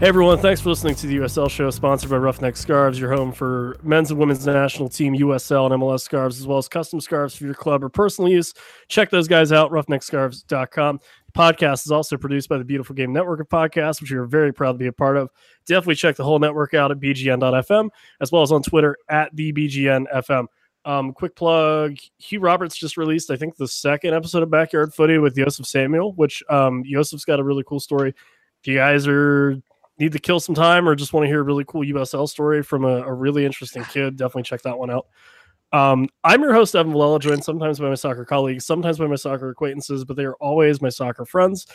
Hey everyone, thanks for listening to the USL show, sponsored by Roughneck Scarves, your home for men's and women's national team USL and MLS scarves, as well as custom scarves for your club or personal use. Check those guys out, roughneckscarves.com. The podcast is also produced by the Beautiful Game Network of podcasts, which we are very proud to be a part of. Definitely check the whole network out at bgn.fm, as well as on Twitter at the BGNFM. Um, quick plug: Hugh Roberts just released, I think, the second episode of Backyard Footy with Joseph Samuel, which um, Joseph's got a really cool story. If you guys are need to kill some time or just want to hear a really cool USL story from a, a really interesting kid, definitely check that one out. Um, I'm your host, Evan Villela, joined sometimes by my soccer colleagues, sometimes by my soccer acquaintances, but they are always my soccer friends.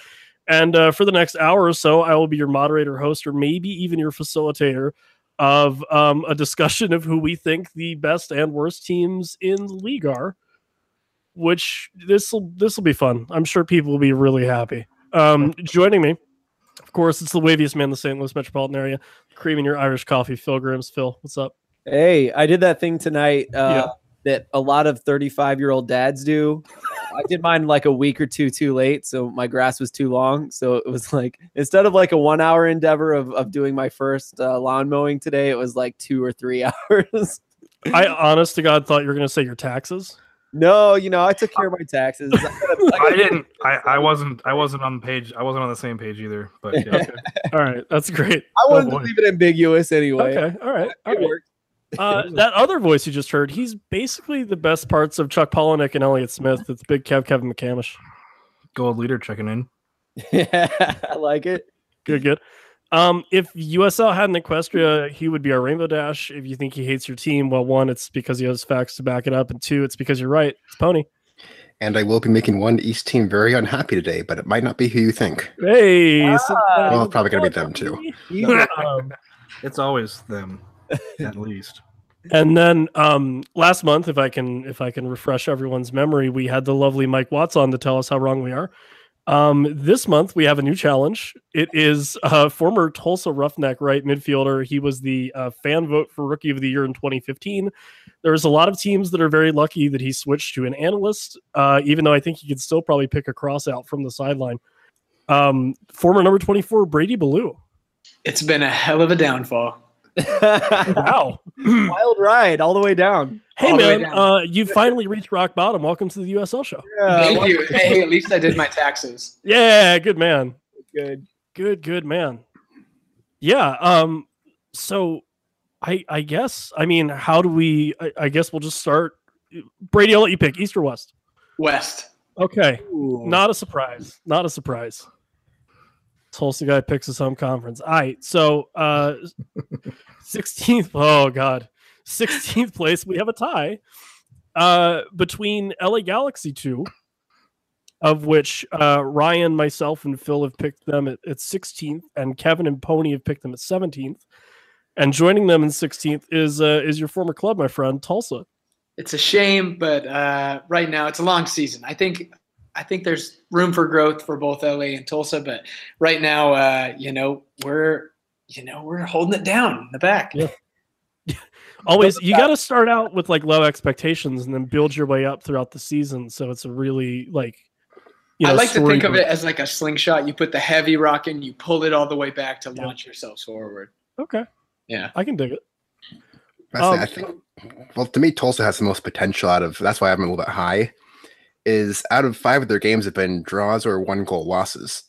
And uh, for the next hour or so, I will be your moderator, host, or maybe even your facilitator of um, a discussion of who we think the best and worst teams in the league are. Which this will this will be fun. I'm sure people will be really happy. Um, joining me course, it's the waviest man in the St. Louis metropolitan area. Creaming your Irish coffee, Phil Grims. Phil, what's up? Hey, I did that thing tonight uh, yeah. that a lot of 35 year old dads do. I did mine like a week or two too late, so my grass was too long. So it was like instead of like a one hour endeavor of, of doing my first uh, lawn mowing today, it was like two or three hours. I honest to God thought you were going to say your taxes. No, you know, I took care of my taxes. I, gotta, I, I didn't. I, I wasn't. I wasn't on the page. I wasn't on the same page either. But yeah. okay. all right, that's great. I wanted oh, to leave it ambiguous anyway. Okay, all right, all right. Uh, that other voice you just heard, he's basically the best parts of Chuck Palahniuk and Elliott Smith. It's Big Kev Kevin McCamish. Gold leader checking in. yeah, I like it. Good, good. Um, if USL had an Equestria, he would be our Rainbow Dash. If you think he hates your team, well, one, it's because he has facts to back it up, and two, it's because you're right. It's Pony. And I will be making one East team very unhappy today, but it might not be who you think. Hey, ah, well, it's probably going to be them too. it's always them, at least. And then um, last month, if I can, if I can refresh everyone's memory, we had the lovely Mike Watts on to tell us how wrong we are. Um, this month we have a new challenge. It is uh, former Tulsa Roughneck right midfielder. He was the uh, fan vote for Rookie of the Year in 2015. There's a lot of teams that are very lucky that he switched to an analyst, uh, even though I think he could still probably pick a cross out from the sideline. Um, former number 24 Brady Ballew. It's been a hell of a downfall. wow, wild ride all the way down. Hey man, uh, you finally reached rock bottom. Welcome to the USL show. Yeah, Thank you. Hey, at least I did my taxes. Yeah, good man. Good, good, good man. Yeah. Um. So, I I guess I mean, how do we? I, I guess we'll just start. Brady, I'll let you pick East or West. West. Okay. Ooh. Not a surprise. Not a surprise. Tulsa guy picks his home conference. All right. So uh 16th. Oh God. 16th place. We have a tie uh between LA Galaxy 2, of which uh Ryan, myself, and Phil have picked them at, at 16th, and Kevin and Pony have picked them at 17th. And joining them in 16th is uh is your former club, my friend, Tulsa. It's a shame, but uh right now it's a long season. I think I think there's room for growth for both LA and Tulsa, but right now, uh, you know, we're you know we're holding it down in the back. Yeah. Always, you got to start out with like low expectations and then build your way up throughout the season. So it's a really like. You know, I like to think of it as like a slingshot. You put the heavy rock in, you pull it all the way back to yeah. launch yourself forward. Okay. Yeah, I can dig it. Um, I think. Well, to me, Tulsa has the most potential out of. That's why I'm a little bit high is out of five of their games have been draws or one goal losses.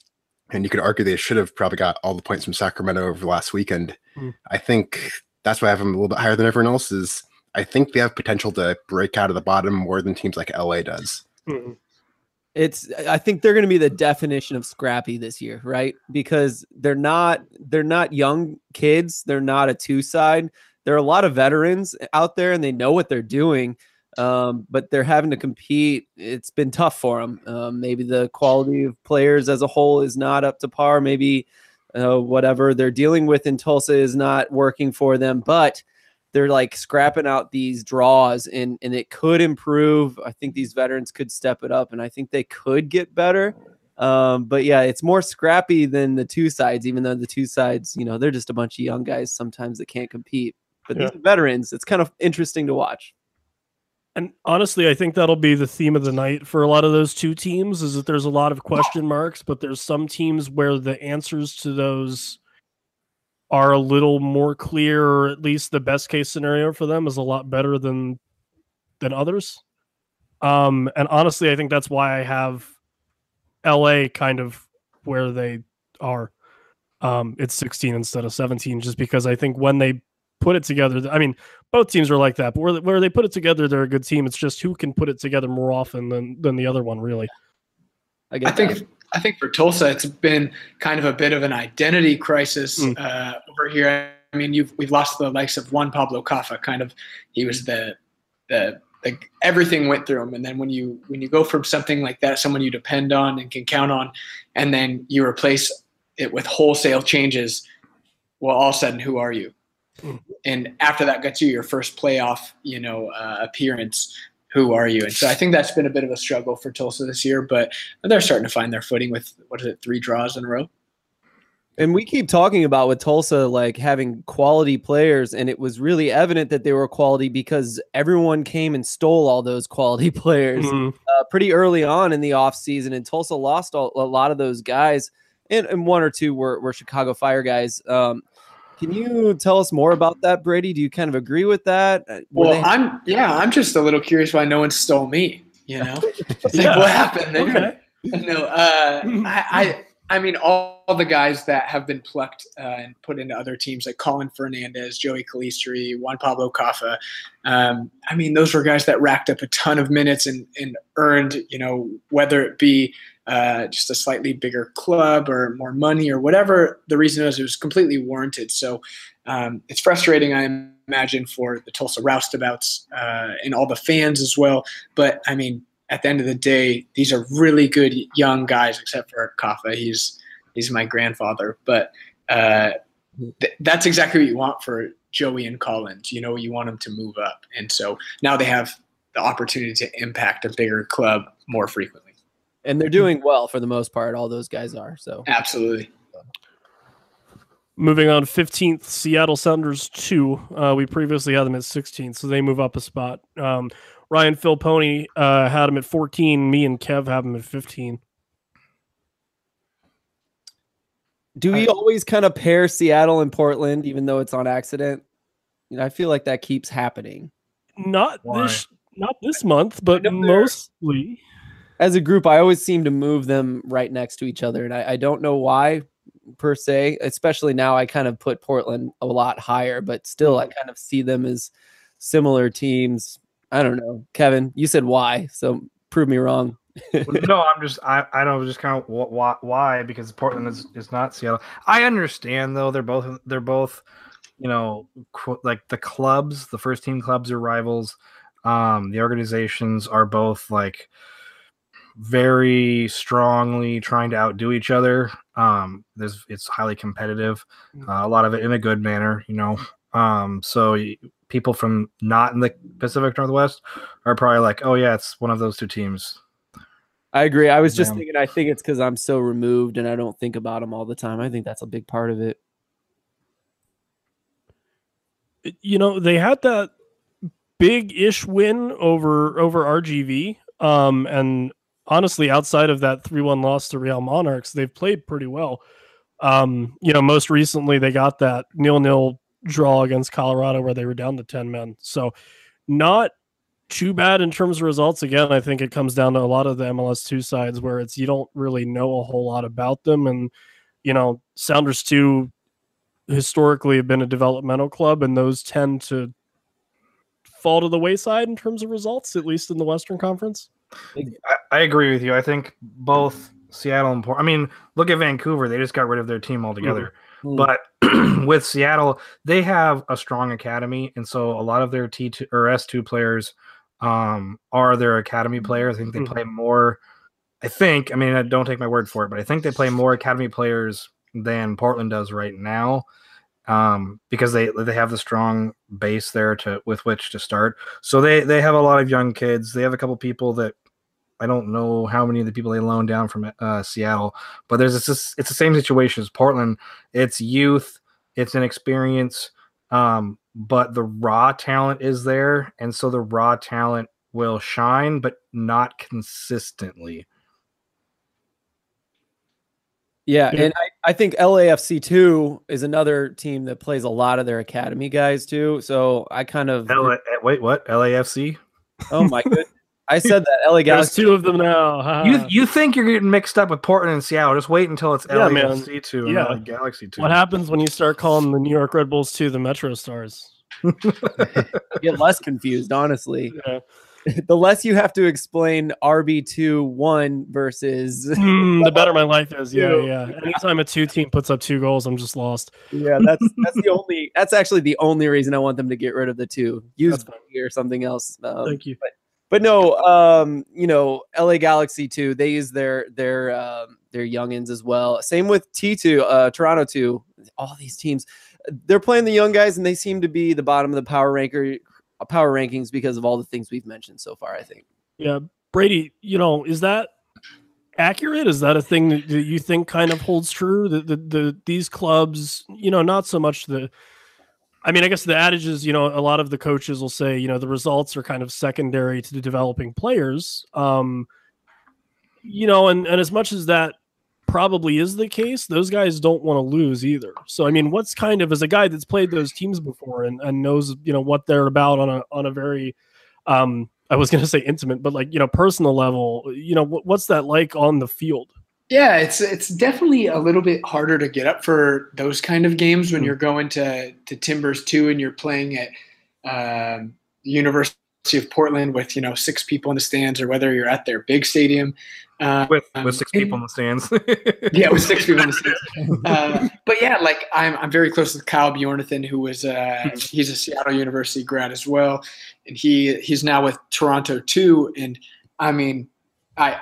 And you could argue they should have probably got all the points from Sacramento over last weekend. Mm. I think that's why I have them a little bit higher than everyone else. Is I think they have potential to break out of the bottom more than teams like LA does. Mm. It's I think they're going to be the definition of scrappy this year, right? Because they're not they're not young kids. They're not a two side. There are a lot of veterans out there, and they know what they're doing um, but they're having to compete. It's been tough for them. Um, maybe the quality of players as a whole is not up to par. Maybe uh, whatever they're dealing with in Tulsa is not working for them, but they're like scrapping out these draws and, and it could improve. I think these veterans could step it up and I think they could get better. Um, but yeah, it's more scrappy than the two sides, even though the two sides, you know, they're just a bunch of young guys sometimes that can't compete. But yeah. these veterans, it's kind of interesting to watch. And honestly, I think that'll be the theme of the night for a lot of those two teams is that there's a lot of question marks, but there's some teams where the answers to those are a little more clear, or at least the best case scenario for them is a lot better than than others. Um, and honestly, I think that's why I have LA kind of where they are. Um, it's 16 instead of 17, just because I think when they put it together, I mean, both teams are like that, but where, where they put it together, they're a good team. It's just who can put it together more often than than the other one, really. I, I think. I think for Tulsa, it's been kind of a bit of an identity crisis Mm. uh, over here. I mean, you've we've lost the likes of Juan Pablo Caffa. Kind of, he was the the the everything went through him, and then when you when you go from something like that, someone you depend on and can count on, and then you replace it with wholesale changes, well, all of a sudden, who are you? Mm. And after that gets you your first playoff, you know, uh, appearance. Who are you? And so I think that's been a bit of a struggle for Tulsa this year, but they're starting to find their footing with what is it, three draws in a row? And we keep talking about with Tulsa like having quality players, and it was really evident that they were quality because everyone came and stole all those quality players Mhm. uh, pretty early on in the offseason. And Tulsa lost all, a lot of those guys, and, and one or two were, were Chicago Fire guys. Um, can you tell us more about that, Brady? Do you kind of agree with that? Uh, were Well, they- I'm yeah, I'm just a little curious why no one stole me. You know, Yeah. like what happened there? Okay. No, uh, I, I I mean all, the guys that have been plucked uh, and put into other teams like Colin Fernandez, Joey Calistri, Juan Pablo Caffa. Um, I mean those were guys that racked up a ton of minutes and and earned you know whether it be uh, just a slightly bigger club or more money or whatever the reason is, it was completely warranted. So um, it's frustrating, I imagine, for the Tulsa roustabouts uh, and all the fans as well. But I mean, at the end of the day, these are really good young guys, except for Caffa. He's he's my grandfather, but uh, th- that's exactly what you want for Joey and Collins. You know, you want them to move up, and so now they have the opportunity to impact a bigger club more frequently. And they're doing well for the most part. All those guys are. So Absolutely. Moving on, 15th, Seattle Sounders 2. Uh, we previously had them at 16th, so they move up a spot. Um, Ryan Philpony uh, had them at 14. Me and Kev have them at 15. do we I- always kind of pair Seattle and Portland, even though it's on accident? You know, I feel like that keeps happening. Not Why? this not this month, but mostly. As a group, I always seem to move them right next to each other, and I, I don't know why per se. Especially now, I kind of put Portland a lot higher, but still, I kind of see them as similar teams. I don't know, Kevin. You said why, so prove me wrong. no, I'm just I I don't just kind of why why because Portland is is not Seattle. I understand though they're both they're both you know like the clubs the first team clubs are rivals. Um, the organizations are both like very strongly trying to outdo each other. Um, there's it's highly competitive, uh, a lot of it in a good manner, you know. Um, so people from not in the Pacific Northwest are probably like, oh yeah, it's one of those two teams. I agree. I was just Yeah. thinking. I think it's because I'm so removed and I don't think about them all the time. I think that's a big part of it. You know, they had that big-ish win over over RGV. Um, and honestly, outside of that 3-1 loss to Real Monarchs, they've played pretty well. Um, you know, most recently they got that nil-nil draw against Colorado where they were down to 10 men. So not too bad in terms of results. Again, I think it comes down to a lot of the MLS2 sides where it's you don't really know a whole lot about them. And, you know, Sounders 2 historically have been a developmental club, and those tend to fall to the wayside in terms of results, at least in the Western Conference. I agree with you. I think both Seattle and Port. I mean, look at Vancouver. They just got rid of their team altogether. Mhm. But with Seattle, they have a strong academy, and so a lot of their T two or S two players um, are their academy players. I think they Mhm. play more. I think. I mean, I don't take my word for it, but I think they play more academy players than Portland does right now. Um, because they they have the strong base there to with which to start. So they they have a lot of young kids. They have a couple people that I don't know how many of the people they loaned down from uh, Seattle, but there's this, it's the same situation as Portland. It's youth, it's an experience, um, but the raw talent is there, and so the raw talent will shine, but not consistently. Yeah, and I think LAFC two is another team that plays a lot of their academy guys too. So I kind of L- wait, what? LAFC? oh my goodness. I said that LA There's Galaxy. two of them now. haha. You you think you're getting mixed up with Portland and Seattle? Just wait until it's Yeah, man. LAFC two and Yeah. not Galaxy two. what happens when you start calling the New York Red Bulls two the Metro Stars? get less confused, honestly. Yeah. the less you have to explain RB2 1 versus Mm, the better my life is. Yeah, Two. yeah. Anytime a two team puts up two goals, I'm just lost. Yeah, that's that's the only that's actually the only reason I want them to get rid of the two. Use or something else. Um, Thank you. but no, um, you know, LA Galaxy too. They use their their um, their youngins as well. Same with T two, uh, Toronto two. All these teams, they're playing the young guys, and they seem to be the bottom of the power ranker power rankings because of all the things we've mentioned so far. I think. Yeah, Brady. You know, is that accurate? Is that a thing that that you think kind of holds true? That the, the these clubs, you know, not so much the. I mean, I guess the adage is, you know, a lot of the coaches will say, you know, the results are kind of secondary to the developing players. Um, you know, and and as much as that probably is the case, those guys don't want to lose either. So I mean, what's kind of as a guy that's played those teams before and, and knows, you know, what they're about on a on a very um I was going to say intimate, but like, you know, personal level, you know, what, what's that like on the field? Yeah, it's it's definitely a little bit harder to get up for those kind of games when Mm. you're going to to Timbers two and you're playing at um, University of Portland with you know six people in the stands, or whether you're at their big stadium. Uh, with with six people in the stands. yeah, with six people in the stands. Uh, but yeah, like I'm I'm very close with Kyle Bjornethun, who was uh, he's a Seattle University grad as well, and he he's now with Toronto too. And I mean, I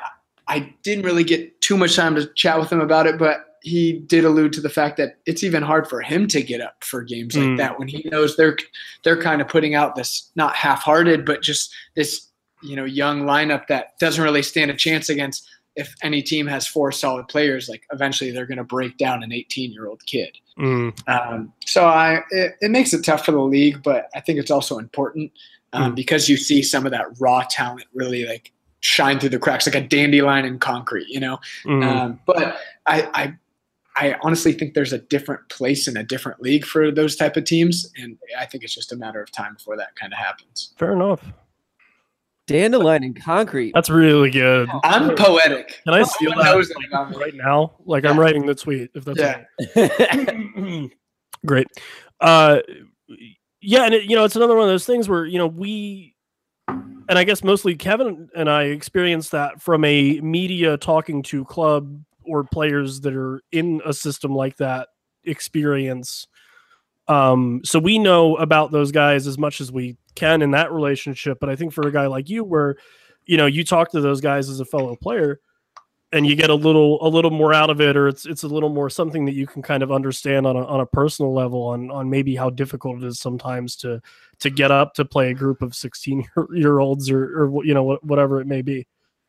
I didn't really get too much time to chat with him about it, but he did allude to the fact that it's even hard for him to get up for games like Mm. that when he knows they're they're kind of putting out this not half-hearted, but just this you know young lineup that doesn't really stand a chance against if any team has four solid players, like eventually they're going to break down an 18 year old kid. Mm, Um, so I, it, it makes it tough for the league, but I think it's also important um, Mm. because you see some of that raw talent really like shine through the cracks, like a dandelion in concrete, you know. mm. Um, but I, I, I honestly think there's a different place in a different league for those type of teams, and I think it's just a matter of time before that kind of happens. Fair enough. Dandelion and concrete. That's really good. I'm poetic. Can I No steal that knows that about me. right now? Like I'm writing the tweet. If that's Yeah. okay. Great. Uh, yeah, and it, you know, it's another one of those things where you know we, and I guess mostly Kevin and I experienced that from a media talking to club or players that are in a system like that experience. Um, so we know about those guys as much as we can in that relationship. But I think for a guy like you, where you know you talk to those guys as a fellow player, and you get a little a little more out of it or it's it's a little more something that you can kind of understand on a, on a personal level on on maybe how difficult it is sometimes to to get up to play a group of 16 year, year olds or or you know whatever it may be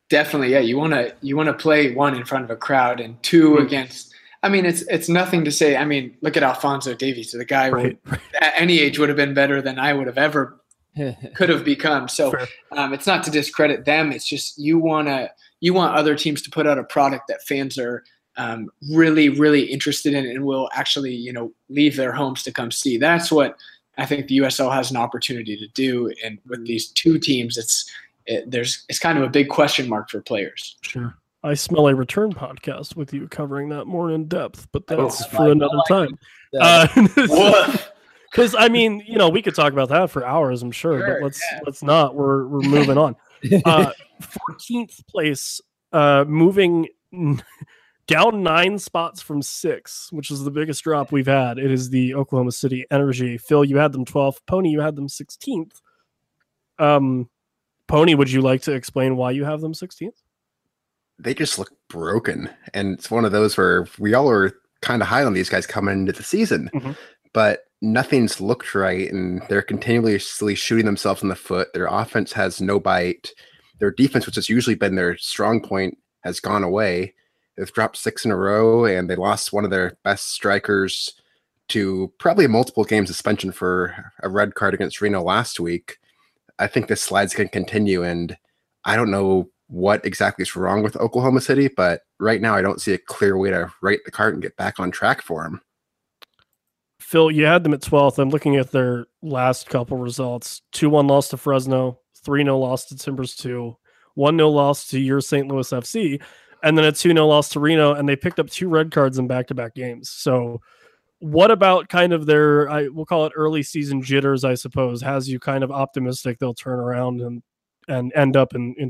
Definitely, yeah. You want to you want to play one in front of a crowd and 2 Mhm. against. I mean, it's it's nothing to say. I mean, look at Alphonso Davies, the guy who right at any age would have been better than I would have ever could have become. So um, it's not to discredit them. It's just you want to you want other teams to put out a product that fans are um, really really interested in and will actually you know leave their homes to come see. That's what I think the USL has an opportunity to do. And with these two teams, it's it, there's it's kind of a big question mark for players. sure i smell a return podcast with you covering that more in depth but Oh, that's I for like- another like time Uh, uh, because i mean you know we could talk about that for hours i'm sure, Sure, but let's yeah. let's not we're we're moving on uh 14th place uh moving down nine spots from six which is the biggest drop we've had it is the oklahoma city energy phil you had them 12th pony you had them 16th um pony would you like to explain why you have them 16th they just look broken. And it's one of those where we all are kind of high on these guys coming into the season, Mhm. but nothing's looked right. And they're continuously shooting themselves in the foot. Their offense has no bite. Their defense, which has usually been their strong point, has gone away. They've dropped six in a row and they lost one of their best strikers to probably a multiple game suspension for a red card against Reno last week. I think this slide's going to continue. And I don't know what exactly is wrong with Oklahoma City, but right now I don't see a clear way to right the cart and get back on track for them. Phil, you had them at 12th. I'm looking at their last couple results 2 1 loss to Fresno, 3 0 loss to Timbers 2, 1 0 loss to your St. Louis FC, and then a 2 0 loss to Reno. And they picked up two red cards in back to back games. So, what about kind of their, I we'll call it early season jitters, I suppose, has you kind of optimistic they'll turn around and and end up in, in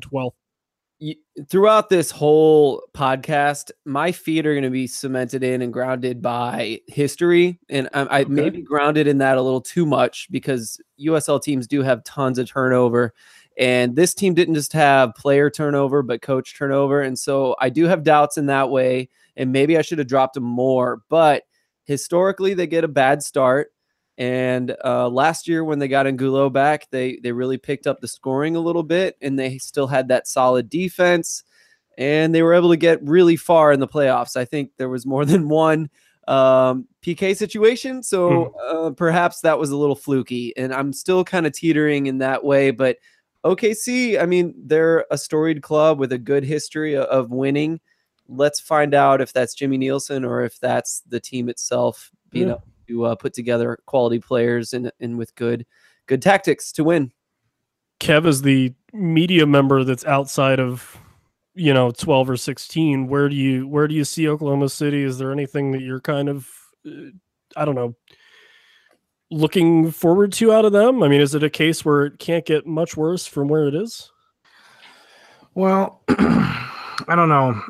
12th? throughout this whole podcast, my feet are going to be cemented in and grounded by history, and I, I okay. maybe grounded in that a little too much because USL teams do have tons of turnover, and this team didn't just have player turnover but coach turnover, and so I do have doubts in that way, and maybe I should have dropped them more, but historically they get a bad start and uh, last year, when they got Angulo back, they they really picked up the scoring a little bit, and they still had that solid defense, and they were able to get really far in the playoffs. I think there was more than one um, PK situation, so hmm. uh, perhaps that was a little fluky. And I'm still kind of teetering in that way, but OKC, I mean, they're a storied club with a good history of winning. Let's find out if that's Jimmy Nielsen or if that's the team itself being yeah to uh, put together quality players and and with good good tactics to win. Kev is the media member that's outside of you know 12 or 16 where do you where do you see oklahoma city? Is there anything that you're kind of uh, i don't know looking forward to out of them? I mean is it a case where it can't get much worse from where it is? Well i don't know.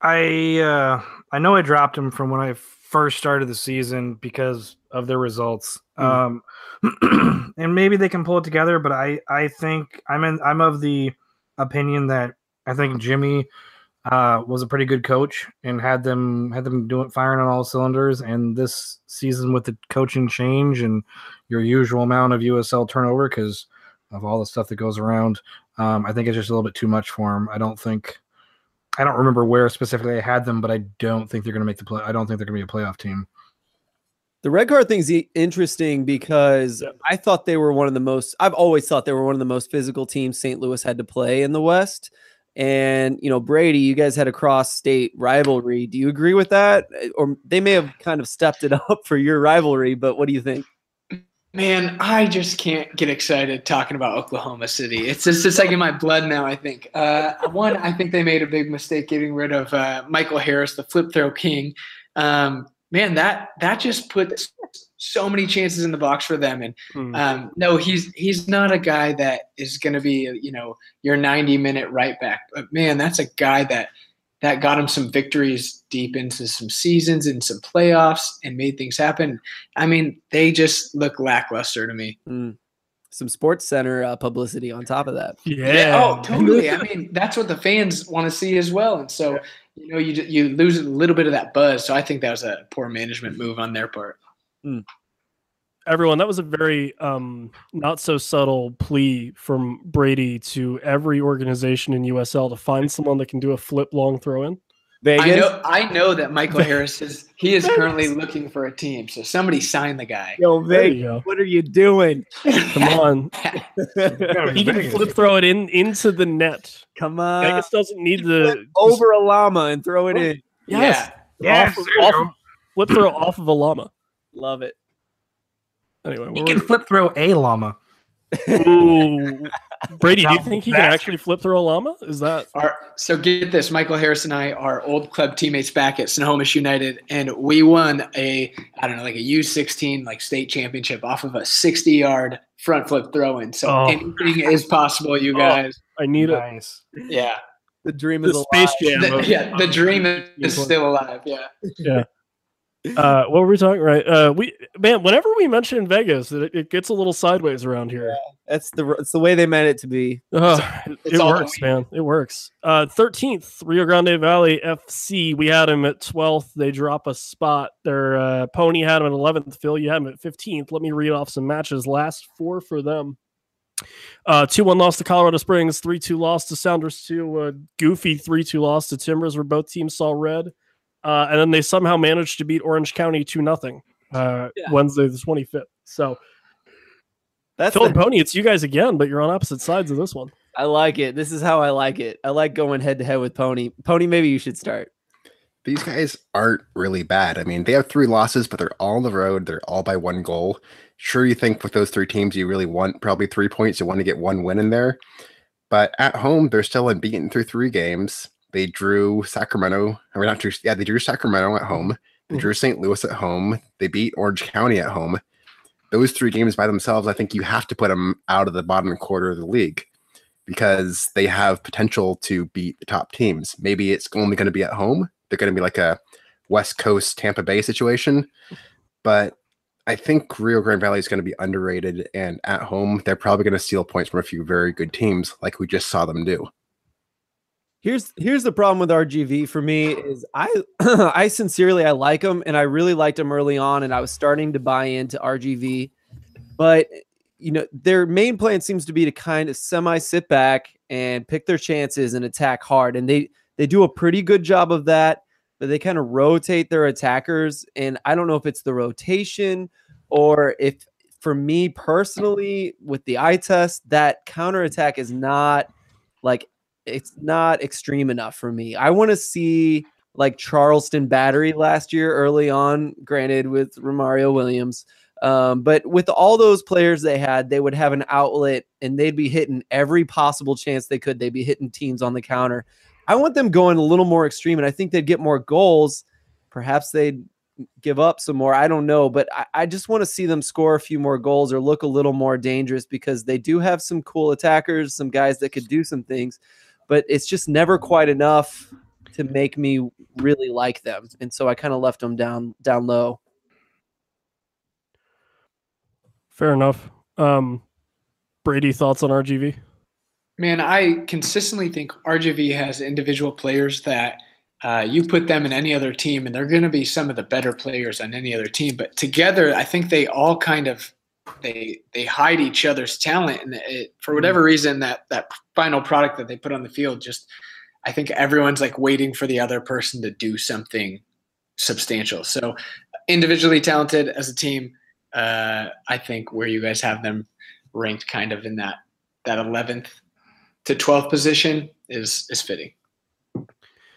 I uh i know i dropped him from when i first start of the season because of their results. Mm. Um, and maybe they can pull it together, but I I think I'm in I'm of the opinion that I think Jimmy uh, was a pretty good coach and had them had them doing firing on all cylinders. And this season with the coaching change and your usual amount of USL turnover because of all the stuff that goes around, um, I think it's just a little bit too much for him. I don't think I don't remember where specifically I had them, but I don't think they're going to make the play. I don't think they're going to be a playoff team. The red card thing's interesting because yeah. I thought they were one of the most. I've always thought they were one of the most physical teams St. Louis had to play in the West. And you know, Brady, you guys had a cross-state rivalry. Do you agree with that? Or they may have kind of stepped it up for your rivalry, but what do you think? Man, I just can't get excited talking about Oklahoma City. It's just it's like in my blood now. I think uh, one, I think they made a big mistake getting rid of uh, Michael Harris, the flip throw king. Um, man, that that just puts so many chances in the box for them. And hmm. um, no, he's he's not a guy that is going to be you know your 90 minute right back. But man, that's a guy that that got him some victories deep into some seasons and some playoffs and made things happen. I mean, they just look lackluster to me. Mm. Some Sports Center uh, publicity on top of that. Yeah. yeah. Oh, totally. I mean, that's what the fans want to see as well. And so, you know, you you lose a little bit of that buzz. So I think that was a poor management move on their part. Mm everyone that was a very um, not so subtle plea from brady to every organization in usl to find someone that can do a flip long throw in Vegas? I know, I know that Michael Harris is he is currently looking for a team. So somebody sign the guy. Yo, Vegas, what are you doing? Come on. he can flip throw it in into the net. Come on. Vegas doesn't need the over a llama and throw it in. Yes. Yeah. Off, off, flip throw off of a llama. Love it. Anyway, he can flip throw a llama. Ooh. Brady, do you think he can actually flip throw a llama? Is that our, so? Get this: Michael Harris and I are old club teammates back at Snohomish United, and we won a I don't know, like a U sixteen like state championship off of a sixty yard front flip throw in. So oh. anything is possible, you oh, guys. Oh, I need nice. it. Yeah, the dream the is space alive. jam. The, yeah, the dream is still alive. Yeah. Yeah uh, what were we talking? Right, uh, we man. Whenever we mention Vegas, it, it gets a little sideways around here. Yeah, that's the it's the way they meant it to be. Uh, it works, man. It works. Uh, thirteenth, Rio Grande Valley FC. We had him at twelfth. They drop a spot. Their uh, pony had him at eleventh. Phil, you had him at fifteenth. Let me read off some matches. Last four for them. Uh, 2 1 loss to Colorado Springs, 3 2 loss to Sounders 2, uh, Goofy 3 2 loss to Timbers, where both teams saw red. Uh, and then they somehow managed to beat Orange County two nothing uh, yeah. Wednesday the twenty fifth. So that's Phil the- and Pony. It's you guys again, but you're on opposite sides of this one. I like it. This is how I like it. I like going head to head with Pony. Pony, maybe you should start. These guys aren't really bad. I mean, they have three losses, but they're all on the road. They're all by one goal. Sure, you think with those three teams, you really want probably three points. You want to get one win in there. But at home, they're still unbeaten through three games. They drew Sacramento. I mean, not drew, yeah, they drew Sacramento at home. They mm. drew St. Louis at home. They beat Orange County at home. Those three games by themselves, I think you have to put them out of the bottom quarter of the league because they have potential to beat the top teams. Maybe it's only going to be at home. They're going to be like a West Coast Tampa Bay situation. But I think Rio Grande Valley is going to be underrated. And at home, they're probably going to steal points from a few very good teams, like we just saw them do. Here's here's the problem with RGV for me is I I sincerely I like them and I really liked them early on and I was starting to buy into RGV, but you know their main plan seems to be to kind of semi sit back and pick their chances and attack hard. And they they do a pretty good job of that, but they kind of rotate their attackers. And I don't know if it's the rotation or if for me personally with the eye test that counter attack is not like it's not extreme enough for me. I want to see like Charleston Battery last year early on, granted with Romario Williams. Um, but with all those players they had, they would have an outlet and they'd be hitting every possible chance they could. They'd be hitting teams on the counter. I want them going a little more extreme, and I think they'd get more goals. Perhaps they'd give up some more. I don't know, but I, I just want to see them score a few more goals or look a little more dangerous because they do have some cool attackers, some guys that could do some things but it's just never quite enough to make me really like them. And so I kind of left them down down low. Fair enough. Um, Brady, thoughts on RGV? Man, I consistently think RGV has individual players that uh, you put them in any other team, and they're going to be some of the better players on any other team. But together, I think they all kind of they they hide each other's talent, and it, for whatever mm-hmm. reason, that that final product that they put on the field just I think everyone's like waiting for the other person to do something substantial. So individually talented as a team, uh, I think where you guys have them ranked kind of in that that 11th to 12th position is is fitting.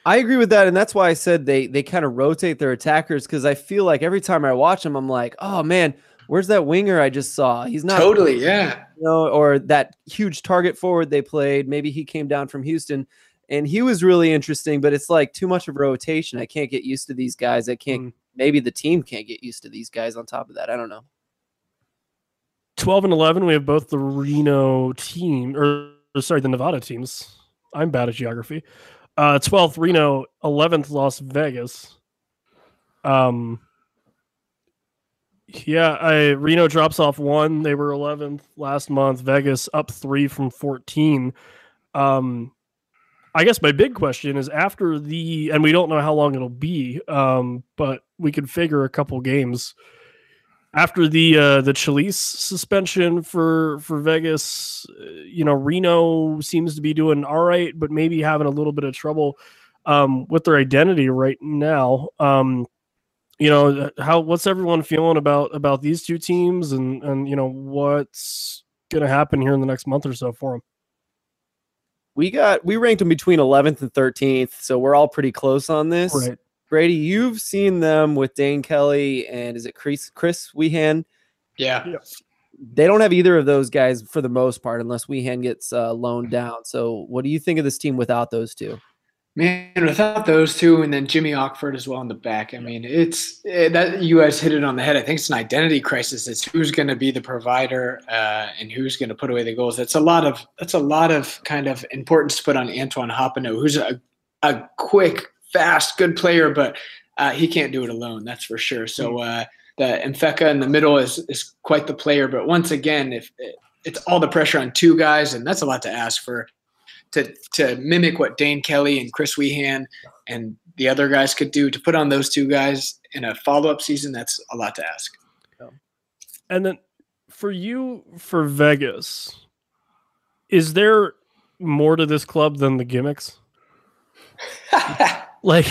I agree with that, and that's why I said they they kind of rotate their attackers because I feel like every time I watch them, I'm like, oh man, where's that winger I just saw? He's not totally, yeah. You know, or that huge target forward they played. Maybe he came down from Houston and he was really interesting, but it's like too much of rotation. I can't get used to these guys. I can't, mm. maybe the team can't get used to these guys on top of that. I don't know. 12 and 11, we have both the Reno team, or, or sorry, the Nevada teams. I'm bad at geography. Uh, 12th Reno, 11th Las Vegas. Um, yeah, I, Reno drops off one. They were 11th last month. Vegas up three from 14. Um, I guess my big question is after the, and we don't know how long it'll be, um, but we could figure a couple games after the uh, the Chalise suspension for for Vegas. You know, Reno seems to be doing all right, but maybe having a little bit of trouble um, with their identity right now. Um, you know how what's everyone feeling about about these two teams and and you know what's going to happen here in the next month or so for them we got we ranked them between 11th and 13th so we're all pretty close on this. Right. Brady you've seen them with dane kelly and is it chris chris wehan yeah. They don't have either of those guys for the most part unless wehan gets uh, loaned down. So what do you think of this team without those two Man, without those two, and then Jimmy Ockford as well in the back. I mean, it's it, that you guys hit it on the head. I think it's an identity crisis. It's who's going to be the provider uh, and who's going to put away the goals. That's a lot of that's a lot of kind of importance to put on Antoine Hoppenot, who's a a quick, fast, good player, but uh, he can't do it alone. That's for sure. So hmm. uh, the Mfeka in the middle is is quite the player, but once again, if it, it's all the pressure on two guys, and that's a lot to ask for to to mimic what Dane Kelly and Chris Wehan and the other guys could do to put on those two guys in a follow up season, that's a lot to ask. And then for you for Vegas, is there more to this club than the gimmicks? like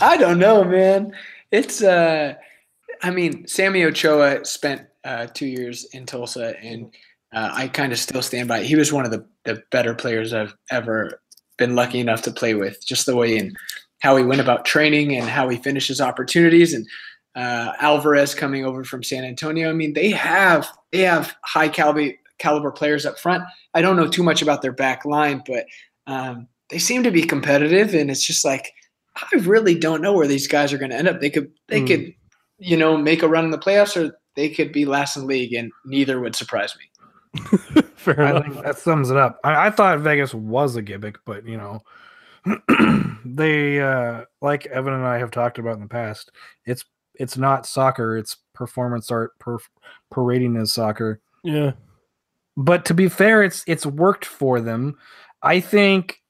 I don't know, man. It's uh I mean, Sammy Ochoa spent uh, two years in Tulsa, and uh, I kind of still stand by. It. He was one of the, the better players I've ever been lucky enough to play with. Just the way and how he went about training and how he finishes opportunities and uh, Alvarez coming over from San Antonio. I mean, they have they have high caliber caliber players up front. I don't know too much about their back line, but um, they seem to be competitive, and it's just like I really don't know where these guys are going to end up. They could they mm. could you know make a run in the playoffs, or they could be last in the league, and neither would surprise me. Fair I enough. think that sums it up. I, I thought Vegas was a gimmick, but you know, they uh, like Evan and I have talked about in the past. It's it's not soccer; it's performance art per, parading as soccer. Yeah, but to be fair, it's it's worked for them. I think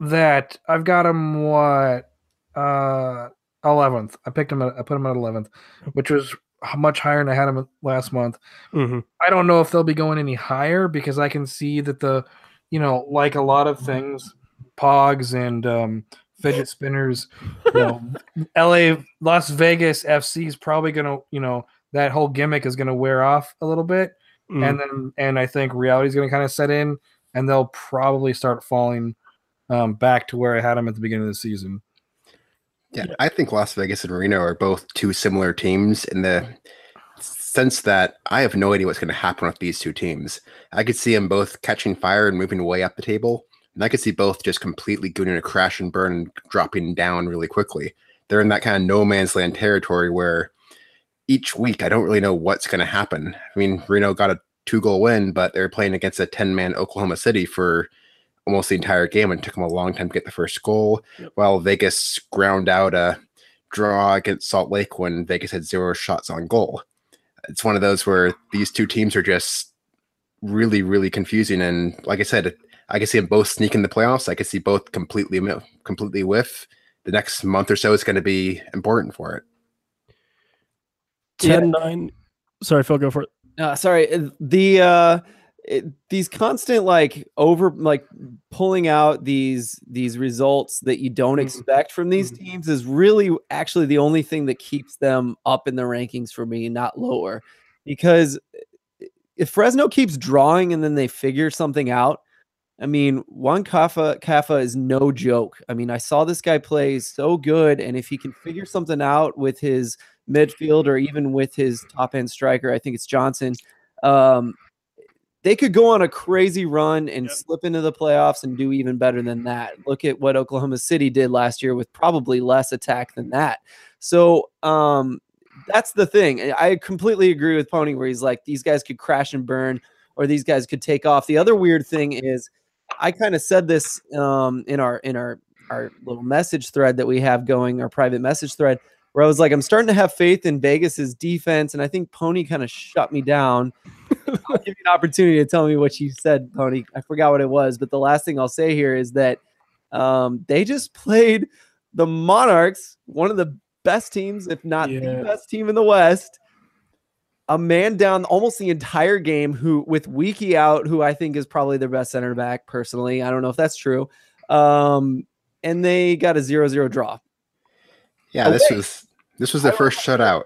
that I've got them what uh 11th. I picked him at I put him at 11th, which was much higher than I had him last month. Mm-hmm. I don't know if they'll be going any higher because I can see that the, you know, like a lot of things, pogs and um, fidget spinners. You know, L.A. Las Vegas FC is probably gonna, you know, that whole gimmick is gonna wear off a little bit, mm. and then and I think reality is gonna kind of set in, and they'll probably start falling um, back to where I had them at the beginning of the season. Yeah, I think Las Vegas and Reno are both two similar teams in the sense that I have no idea what's going to happen with these two teams. I could see them both catching fire and moving way up the table, and I could see both just completely going to crash and burn and dropping down really quickly. They're in that kind of no man's land territory where each week I don't really know what's going to happen. I mean, Reno got a two goal win, but they're playing against a 10 man Oklahoma City for almost the entire game and took them a long time to get the first goal. Yep. While Vegas ground out a draw against Salt Lake when Vegas had zero shots on goal. It's one of those where these two teams are just really, really confusing. And like I said, I can see them both sneak in the playoffs. I can see both completely completely whiff. The next month or so is going to be important for it. 10 9. Sorry, Phil, go for it. Uh, sorry. Uh, the uh, it, these constant like over like pulling out these these results that you don't mm-hmm. expect from these mm-hmm. teams is really actually the only thing that keeps them up in the rankings for me, not lower. Because if Fresno keeps drawing and then they figure something out, I mean, Juan Caffa Caffa is no joke. I mean, I saw this guy play so good, and if he can figure something out with his midfield or even with his top end striker, I think it's Johnson. Um, they could go on a crazy run and yep. slip into the playoffs and do even better than that. Look at what Oklahoma City did last year with probably less attack than that. So um, that's the thing. I completely agree with Pony where he's like, these guys could crash and burn or these guys could take off. The other weird thing is I kind of said this um, in our in our our little message thread that we have going, our private message thread, where I was like, I'm starting to have faith in Vegas's defense, and I think Pony kind of shut me down I'll give you an opportunity to tell me what you said, Pony. I forgot what it was, but the last thing I'll say here is that um, they just played the Monarchs, one of the best teams, if not yeah. the best team in the West. A man down almost the entire game, who with Wiki out, who I think is probably their best center back personally. I don't know if that's true. Um, and they got a zero-zero draw. Yeah, okay. this was this was their first shutout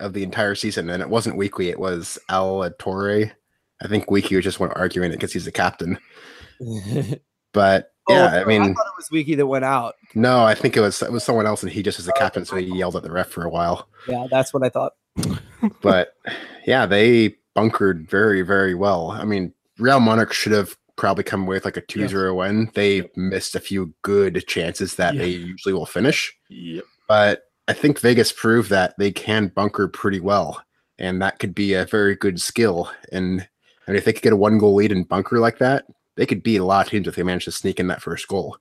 of the entire season, and it wasn't Weekly, it was Al Torre. I think Weekly was just one arguing it because he's the captain. but oh, yeah, I mean, I thought it was Wiki that went out. No, I think it was it was someone else, and he just was the oh, captain, so he yelled at the ref for a while. Yeah, that's what I thought. but yeah, they bunkered very, very well. I mean, Real Monarch should have probably come with like a 2-0 yeah. win. They yep. missed a few good chances that yeah. they usually will finish. Yep. But I think Vegas proved that they can bunker pretty well, and that could be a very good skill. And I mean, if they could get a one goal lead and bunker like that, they could beat a lot of teams if they manage to sneak in that first goal.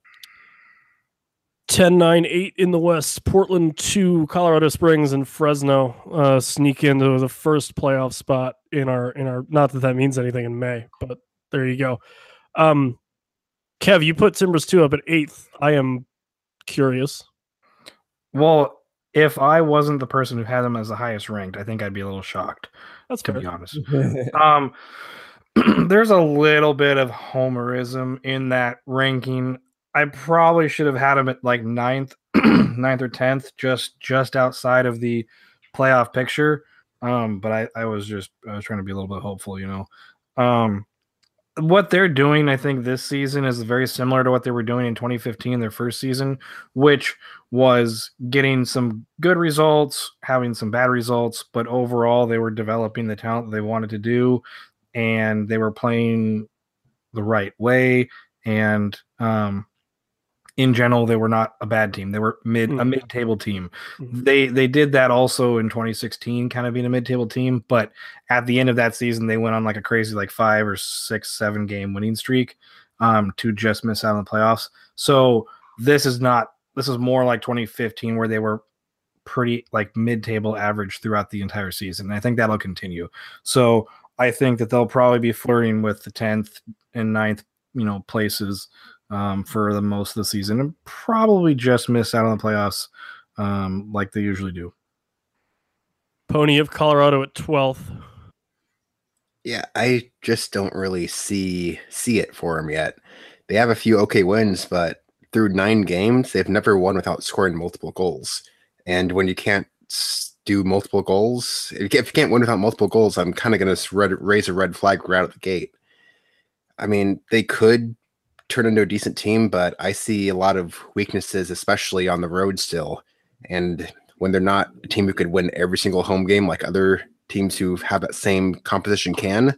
10 9 8 in the West. Portland 2, Colorado Springs, and Fresno uh, sneak into the first playoff spot in our, in our, not that that means anything in May, but there you go. Um, Kev, you put Timbers 2 up at eighth. I am curious. Well, if I wasn't the person who had them as the highest ranked, I think I'd be a little shocked. That's to fair. be honest. um, there's a little bit of homerism in that ranking. I probably should have had them at like ninth, ninth or tenth, just just outside of the playoff picture. Um, but I, I was just I was trying to be a little bit hopeful, you know. Um, what they're doing, I think, this season is very similar to what they were doing in 2015, their first season, which was getting some good results, having some bad results, but overall they were developing the talent they wanted to do, and they were playing the right way. And um, in general, they were not a bad team. They were mid mm-hmm. a mid table team. Mm-hmm. They they did that also in 2016, kind of being a mid table team. But at the end of that season, they went on like a crazy like five or six, seven game winning streak um, to just miss out on the playoffs. So this is not this is more like 2015 where they were pretty like mid table average throughout the entire season. And I think that'll continue. So I think that they'll probably be flirting with the 10th and 9th, you know, places um, for the most of the season and probably just miss out on the playoffs um, like they usually do. Pony of Colorado at 12th. Yeah, I just don't really see see it for them yet. They have a few okay wins, but through nine games, they've never won without scoring multiple goals. And when you can't do multiple goals, if you can't win without multiple goals, I'm kind of going to raise a red flag right out of the gate. I mean, they could turn into a decent team, but I see a lot of weaknesses, especially on the road still. And when they're not a team who could win every single home game like other teams who have that same composition can,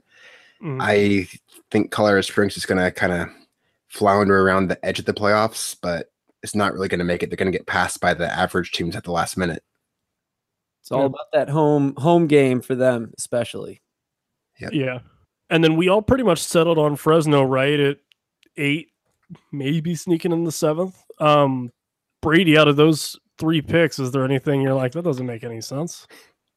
mm-hmm. I think Colorado Springs is going to kind of flounder around the edge of the playoffs, but it's not really going to make it. They're going to get passed by the average teams at the last minute. It's all about that home home game for them, especially. Yep. Yeah. And then we all pretty much settled on Fresno, right? At eight, maybe sneaking in the seventh. Um, Brady, out of those three picks, is there anything you're like that doesn't make any sense?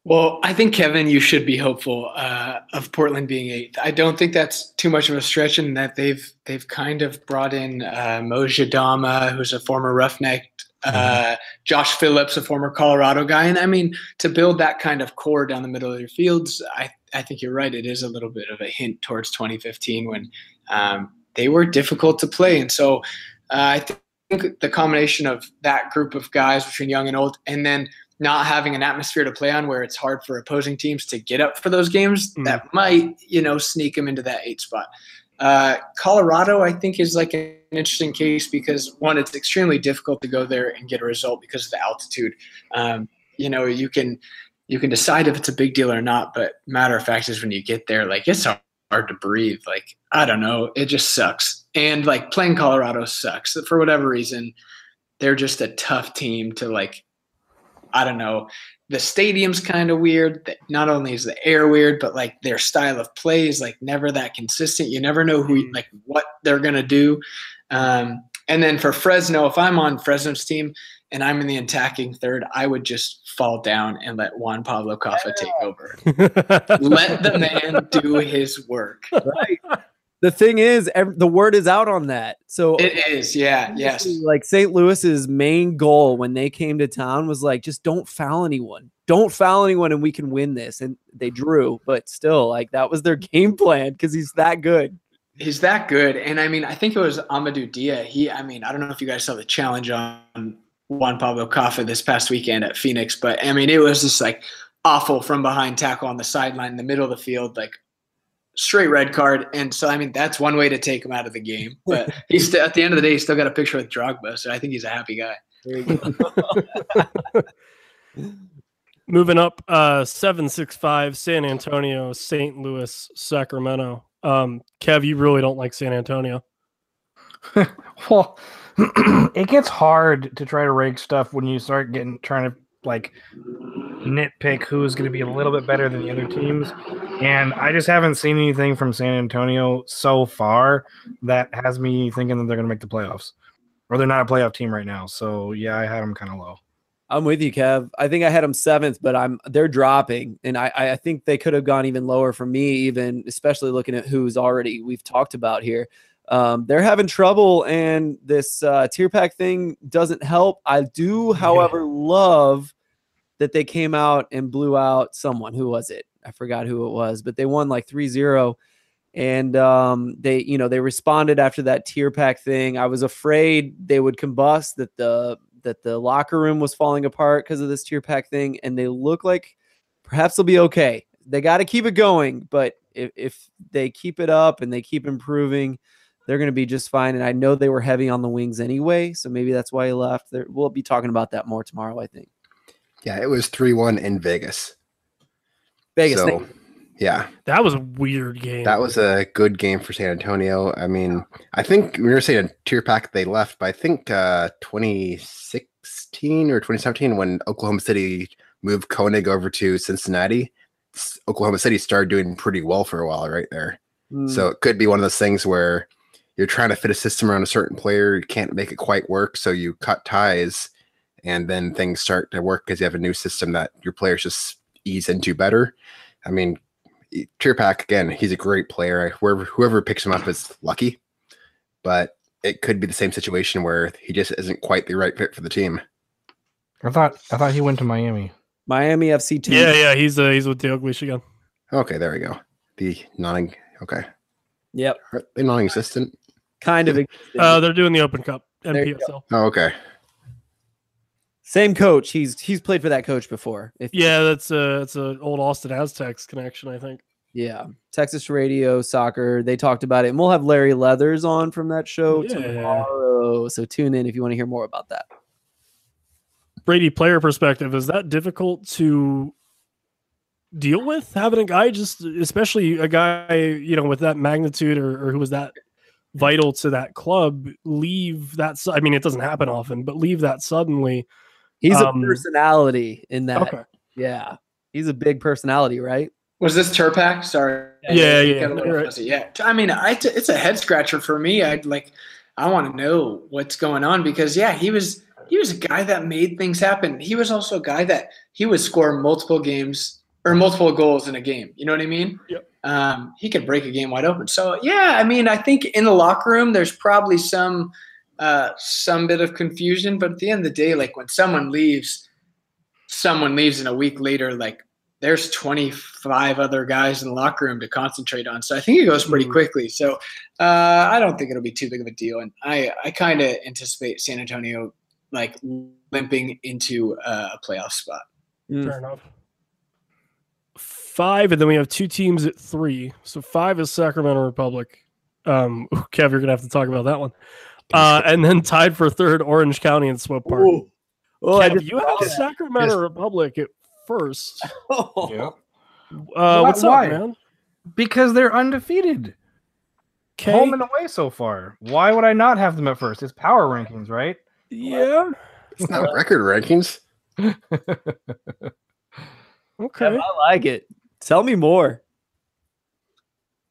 Well, I think Kevin, you should be hopeful uh, of Portland being eighth. I don't think that's too much of a stretch, in that they've they've kind of brought in uh, Modou Jadama, who's a former Roughneck, uh, mm-hmm. Josh Phillips, a former Colorado guy, and I mean to build that kind of core down the middle of your fields, I I think you're right. It is a little bit of a hint towards 2015 when um, they were difficult to play. And so uh, I think the combination of that group of guys between young and old, and then not having an atmosphere to play on where it's hard for opposing teams to get up for those games, mm. that might, you know, sneak them into that eight spot. Uh, Colorado, I think, is like an interesting case because one, it's extremely difficult to go there and get a result because of the altitude. Um, you know, you can you can decide if it's a big deal or not, but matter of fact is when you get there, like it's hard to breathe. Like, I don't know. It just sucks. And like playing Colorado sucks. For whatever reason, they're just a tough team to like, I don't know. The stadium's kind of weird. Not only is the air weird, but like their style of play is like never that consistent. You never know who mm. like what they're gonna do. Um, and then for Fresno, if I'm on Fresno's team and I'm in the attacking third, I would just fall down and let Juan Pablo Caffa take over. let the man do his work. Right. The thing is, every, the word is out on that. So it is, yeah, yes. Like St. Louis's main goal when they came to town was like, just don't foul anyone, don't foul anyone, and we can win this. And they drew, but still, like that was their game plan because he's that good. He's that good, and I mean, I think it was Amadou Dia. He, I mean, I don't know if you guys saw the challenge on Juan Pablo Caffa this past weekend at Phoenix, but I mean, it was just like awful from behind tackle on the sideline in the middle of the field, like straight red card. And so, I mean, that's one way to take him out of the game. But he's still, at the end of the day, he's still got a picture with Drogba, so I think he's a happy guy. Moving up, uh, seven six five, San Antonio, St. Louis, Sacramento. Um, Kev, you really don't like San Antonio. well, it gets hard to try to rank stuff when you start getting trying to like nitpick who's going to be a little bit better than the other teams. And I just haven't seen anything from San Antonio so far that has me thinking that they're going to make the playoffs or they're not a playoff team right now. So yeah, I had them kind of low. I'm with you, Kev. I think I had them seventh, but I'm they're dropping, and I I think they could have gone even lower for me, even especially looking at who's already we've talked about here. Um, they're having trouble, and this uh, Tyrpak thing doesn't help. I do, however, yeah. love that they came out and blew out someone. Who was it? I forgot who it was, but they won like 3 0. And um, they, you know, they responded after that Tyrpak thing. I was afraid they would combust, that the that the locker room was falling apart because of this Tyrpak thing, and they look like perhaps they'll be okay. They got to keep it going, but if, if they keep it up and they keep improving, they're going to be just fine. And I know they were heavy on the wings anyway, so maybe that's why he left. There, we'll be talking about that more tomorrow, I think. Yeah, it was 3 1 in Vegas. Vegas, So, thank yeah, That was a weird game. that was a good game for San Antonio. I mean, I think we were saying Tyrpak they left, but I think uh, 2016 or 2017 when Oklahoma City moved Koenig over to Cincinnati, Oklahoma City started doing pretty well for a while right there. Mm, So it could be one of those things where you're trying to fit a system around a certain player, you can't make it quite work, so you cut ties, and then things start to work because you have a new system that your players just ease into better. I mean, Tyrpak again, he's a great player. Whoever whoever picks him up is lucky, but it could be the same situation where he just isn't quite the right fit for the team. I thought I thought he went to Miami. Miami FC two. yeah, yeah. He's uh, he's with the Oakleash again. Okay, there we go. The non okay, Yep. Are they non-existent. Kind of. existed. Uh, they're doing the Open Cup There NPSL. Oh, okay. Same coach. He's he's played for that coach before. If Yeah, that's a it's a old Austin Aztex connection, I think. Yeah. Texas Radio Soccer. They talked about it. And we'll have Larry Leathers on from that show Yeah. tomorrow. So tune in if you want to hear more about that. Brady player perspective, is that difficult to deal with having a guy just especially a guy, you know, with that magnitude or, or who was that vital to that club leave that su- I mean it doesn't happen often, but leave that suddenly. He's Um, a personality in that. Okay. Yeah. He's a big personality, right? Was this Tyrpak? Sorry. Yeah, You yeah, got a right. Yeah. I mean, I t- it's a head scratcher for me. I'd like, I want to know what's going on because yeah, he was he was a guy that made things happen. He was also a guy that he would score multiple games or multiple goals in a game. You know what I mean? Yep. Um, he could break a game wide open. So yeah, I mean, I think in the locker room, there's probably some uh, some bit of confusion, but at the end of the day, like when someone leaves, someone leaves, and a week later, like there's 25 other guys in the locker room to concentrate on. So I think it goes pretty Mhm. quickly. So uh, I don't think it'll be too big of a deal. And I, I kind of anticipate San Antonio like limping into uh, a playoff spot. Mm. Fair enough. Five, and then we have two teams at three. So five is Sacramento Republic. Um, Kev, you're gonna have to talk about that one. Uh, and then tied for third, Orange County and Swope Park. Ooh. Oh, I Kev, just you have Sacramento Yes. Republic at first. Oh. Yeah. Uh, Why- what's why? up, man? Because they're undefeated. Okay, Home and away so far. Why would I not have them at first? It's power rankings, right? yeah, It's not record rankings. okay. I like it. Tell me more.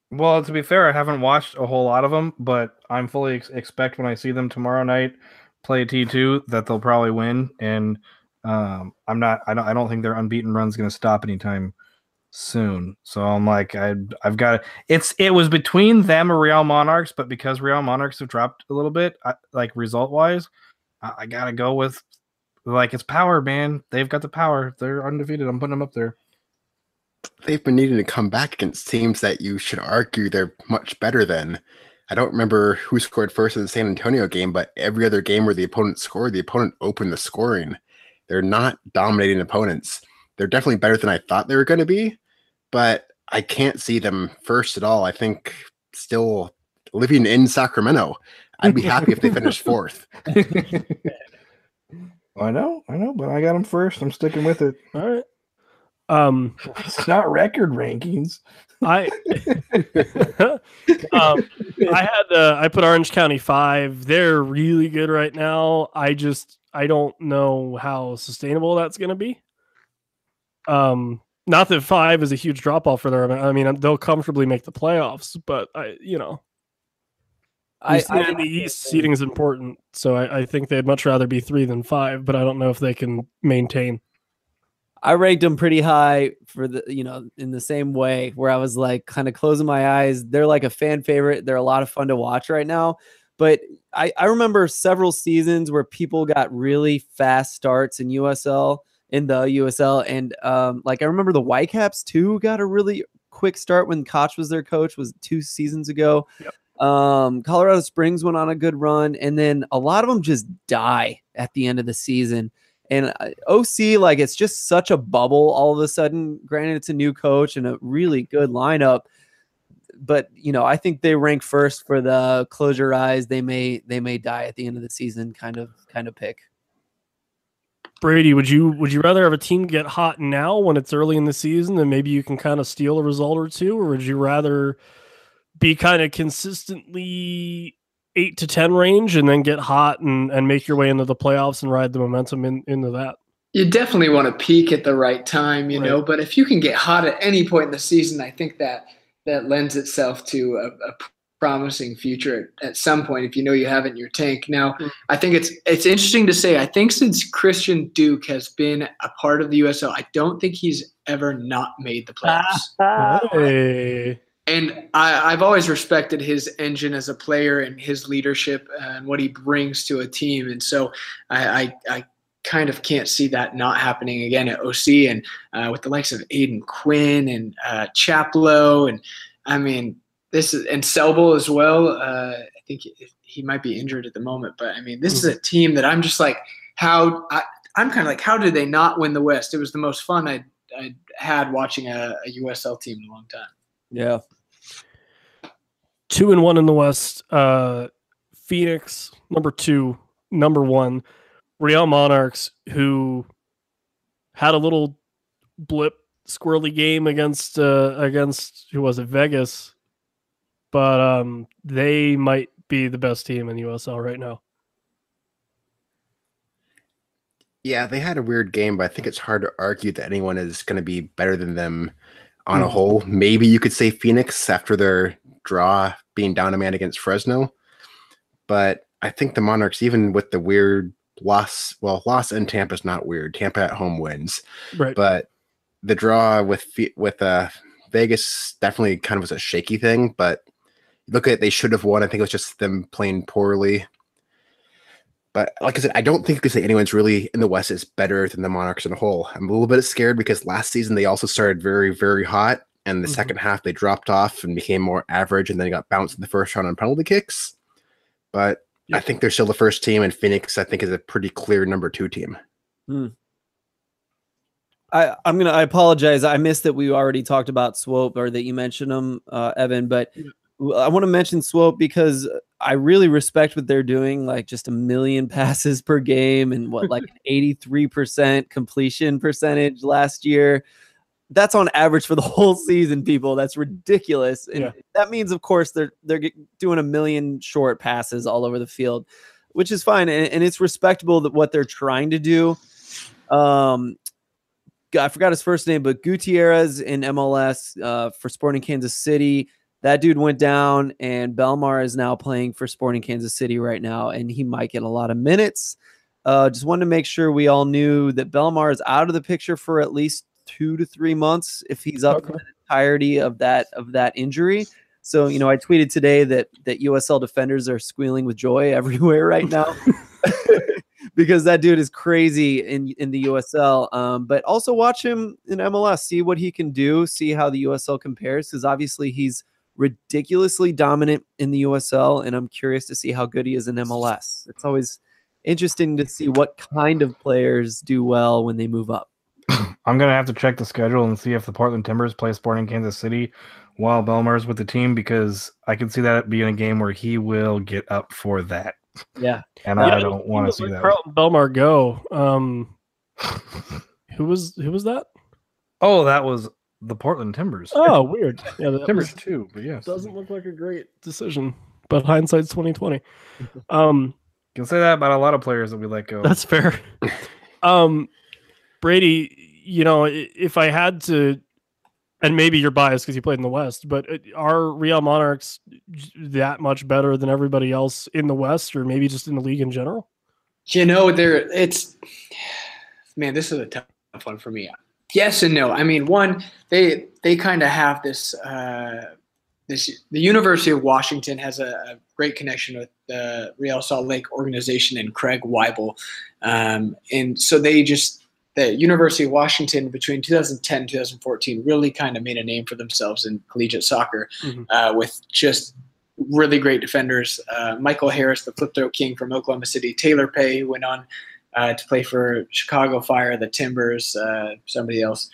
Well, to be fair, I haven't watched a whole lot of them, but I'm fully ex- expect when I see them tomorrow night play T2 that they'll probably win. And um, I'm not. I don't. I don't think their unbeaten run's going to stop anytime soon. So I'm like, I, I've got. It's. It was between them or Real Monarchs, but because Real Monarchs have dropped a little bit, I, like result wise, I, I gotta go with. Like it's power, man. They've got the power. They're undefeated. I'm putting them up there. They've been needing to come back against teams that you should argue they're much better than. I don't remember who scored first in the San Antonio game, but every other game where the opponent scored, the opponent opened the scoring. They're not dominating opponents. They're definitely better than I thought they were going to be, but I can't see them first at all. I think still living in Sacramento, I'd be happy if they finished fourth. I know, I know, but I got them first. I'm sticking with it. All right. Um, It's not record rankings. I um, I had uh, I put Orange County five. They're really good right now. I just I don't know how sustainable that's going to be. Um, not that five is a huge drop off for them. I mean, they'll comfortably make the playoffs, but I you know I, I, I, in the East seating is important, so I, I think they'd much rather be three than five. But I don't know if they can maintain. I ranked them pretty high for the, you know, in the same way where I was like kind of closing my eyes. They're like a fan favorite. They're a lot of fun to watch right now. But I, I remember several seasons where people got really fast starts in USL, in the USL. And um, like I remember the Whitecaps too got a really quick start when Koch was their coach, was two seasons ago. Yep. Um, Colorado Springs went on a good run, and then a lot of them just die at the end of the season. And uh, OC, like it's just such a bubble all of a sudden. Granted, it's a new coach and a really good lineup, but you know, I think they rank first for the close your eyes. They may they may die at the end of the season. Kind of kind of pick. Brady, would you would you rather have a team get hot now when it's early in the season and maybe you can kind of steal a result or two, or would you rather be kind of consistently eight to ten range and then get hot and, and make your way into the playoffs and ride the momentum in, into that? You definitely want to peak at the right time, you Right. know. But if you can get hot at any point in the season, I think that that lends itself to a, a promising future at, at some point. If you know you have it in your tank. Now, Mm. I think it's it's interesting to say. I think since Christian Duke has been a part of the USL, I don't think he's ever not made the playoffs. Hey. And I, I've always respected his engine as a player and his leadership and what he brings to a team. And so I, I, I kind of can't see that not happening again at OC and uh, with the likes of Aodhan Quinn and uh, Chaplow. And I mean, this is, and Selbel as well. Uh, I think he, might be injured at the moment, but I mean, this is a team that I'm just like, how I, I'm kind of like, how did they not win the West? It was the most fun I I had watching a, a USL team in a long time. Yeah. two and one in the West. Uh, Phoenix number two, number one. Real Monarchs who had a little blip squirrely game against uh, against who was it Vegas, but um, they might be the best team in USL right now. Yeah, they had a weird game, but I think it's hard to argue that anyone is going to be better than them on a Mhm. whole. Maybe you could say Phoenix after their draw being down a man against Fresno. But I think the Monarchs, even with the weird loss, well, loss in Tampa is not weird. Tampa at home wins, Right. but the draw with with uh, Vegas definitely kind of was a shaky thing. But look at it, they should have won. I think it was just them playing poorly. But like I said, I don't think you could say anyone's really in the West is better than the Monarchs in a whole. I'm a little bit scared because last season they also started very, very hot. And the Mhm. second half they dropped off and became more average and then got bounced in the first round on penalty kicks. But I think they're still the first team, and Phoenix, I think, is a pretty clear number two team. I, I'm gonna. I apologize. I missed that we already talked about Swope or that you mentioned them, uh, Evan. But w- I want to mention Swope because I really respect what they're doing. Like just a million passes per game and what like an 83 percent completion percentage last year. That's on average for the whole season, people. That's ridiculous. And Yeah. that means, of course, they're they're doing a million short passes all over the field, which is fine and, and it's respectable that what they're trying to do. Um, I forgot his first name, but Gutierrez in MLS uh, for Sporting Kansas City. That dude went down, and Belmar is now playing for Sporting Kansas City right now, and he might get a lot of minutes. Uh, just wanted to make sure we all knew that Belmar is out of the picture for at least two to three months if he's up for the entirety of that of that injury. So you know, I tweeted today that that USL defenders are squealing with joy everywhere right now because that dude is crazy in in the USL. Um, but also watch him in MLS, see what he can do, see how the USL compares, because obviously he's ridiculously dominant in the USL, and I'm curious to see how good he is in MLS. It's always interesting to see what kind of players do well when they move up. I'm gonna have to check the schedule and see if the Portland Timbers play Sporting Kansas City while Belmar's with the team because I can see that being a game where he will get up for that, Yeah, and Yeah, I don't want to see that. Kharlton Belmar go. Um, who was who was that? oh, that was the Portland Timbers. Oh, weird. Yeah, that Timbers was- too, but yes, doesn't look like a great decision, but hindsight's twenty twenty. Um, you can say that about a lot of players that we let go. That's fair. um, Brady, you know, if I had to, and maybe you're biased because you played in the West, but uh, are Real Monarchs that much better than everybody else in the West, or maybe just in the league in general? You know, there it's man, this is a tough one for me. Yes and no. I mean, one, they they kind of have this uh this the University of Washington has a, a great connection with the Real Salt Lake organization and Craig Waibel. Um, and so they just the University of Washington between 2010 and 2014 really kind of made a name for themselves in collegiate soccer Mhm. uh, with just really great defenders. Uh, Michael Harris, the flip throw king from Oklahoma City. Taylor Peay who went on uh, to play for Chicago Fire, the Timbers, uh, somebody else,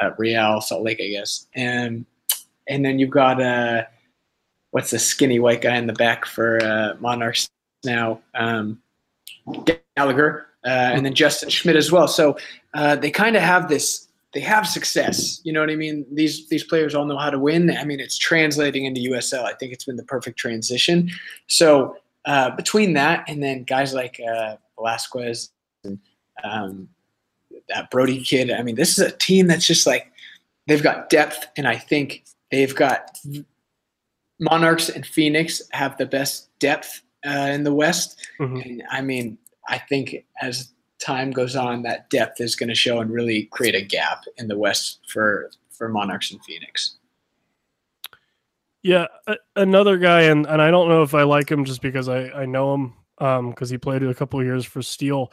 uh, Real Salt Lake, I guess. And and then you've got uh, what's the skinny white guy in the back for uh, Monarchs now? Um, Gallagher, uh, and then Justin Schmidt as well. So uh, they kind of have this. They have success. You know what I mean? These these players all know how to win. I mean, it's translating into USL. I think it's been the perfect transition. So uh, between that and then guys like Velasquez and um, that Brody kid, I mean, this is a team that's just like they've got depth, and I think they've got Monarchs and Phoenix have the best depth uh, in the West. Mhm. And I mean, I think as time goes on, that depth is going to show and really create a gap in the West for for Monarchs and Phoenix. Yeah, a- another guy, and, and I don't know if I like him just because I, I know him because he played a couple of years for Steel,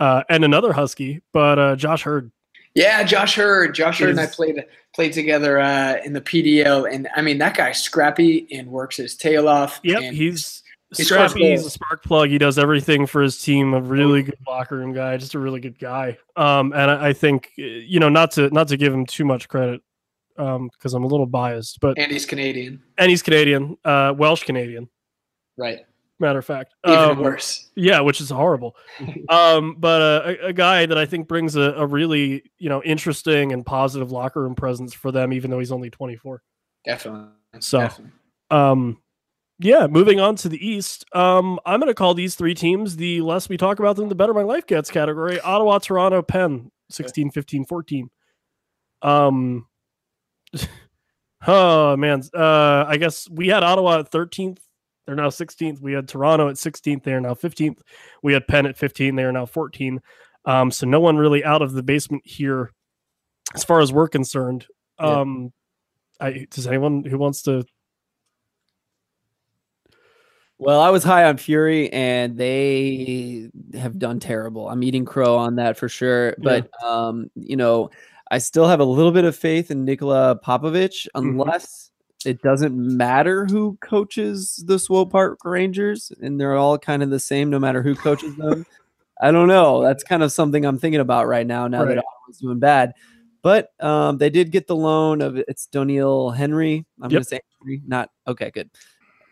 uh, and another Husky, but uh, Josh Hurd. Yeah, Josh Hurd. Josh Hurd and I played played together uh, in the PDL, and I mean that guy's scrappy and works his tail off. Yep, and he's He scrappy. He's a spark plug. He does everything for his team. A really good locker room guy, just a really good guy. Um, and I, I think you know not to not to give him too much credit, um, because I'm a little biased, but and he's Canadian, and he's Canadian, uh, Welsh Canadian. right? Matter of fact, Even Um, worse. Yeah, which is horrible. um, but uh, a, a guy that I think brings a, a really you know interesting and positive locker room presence for them, even though he's only 24. Definitely. So- Definitely. Um, yeah, moving on to the East. Um, I'm going to call these three teams the less we talk about them, the better my life gets category. Ottawa, Toronto, Penn, 16, 15, 14. Um, oh man, uh, I guess we had Ottawa at 13th. They're now 16th. We had Toronto at 16th. They are now 15th. We had Penn at 15. They are now 14. Um, so no one really out of the basement here, as far as we're concerned. Yeah. Um, I, does anyone who wants to Well, I was high on Fury, and they have done terrible. I'm eating crow on that for sure. But um, you know, I still have a little bit of faith in Nikola Popovich, unless it doesn't matter who coaches the Swope Park Rangers, and they're all kind of the same, no matter who coaches them. I don't know. That's kind of something I'm thinking about right now. Now Right. that Ottawa's doing bad, but um, they did get the loan of it's Doniel Henry. I'm Yep. gonna say Henry, not okay. Good.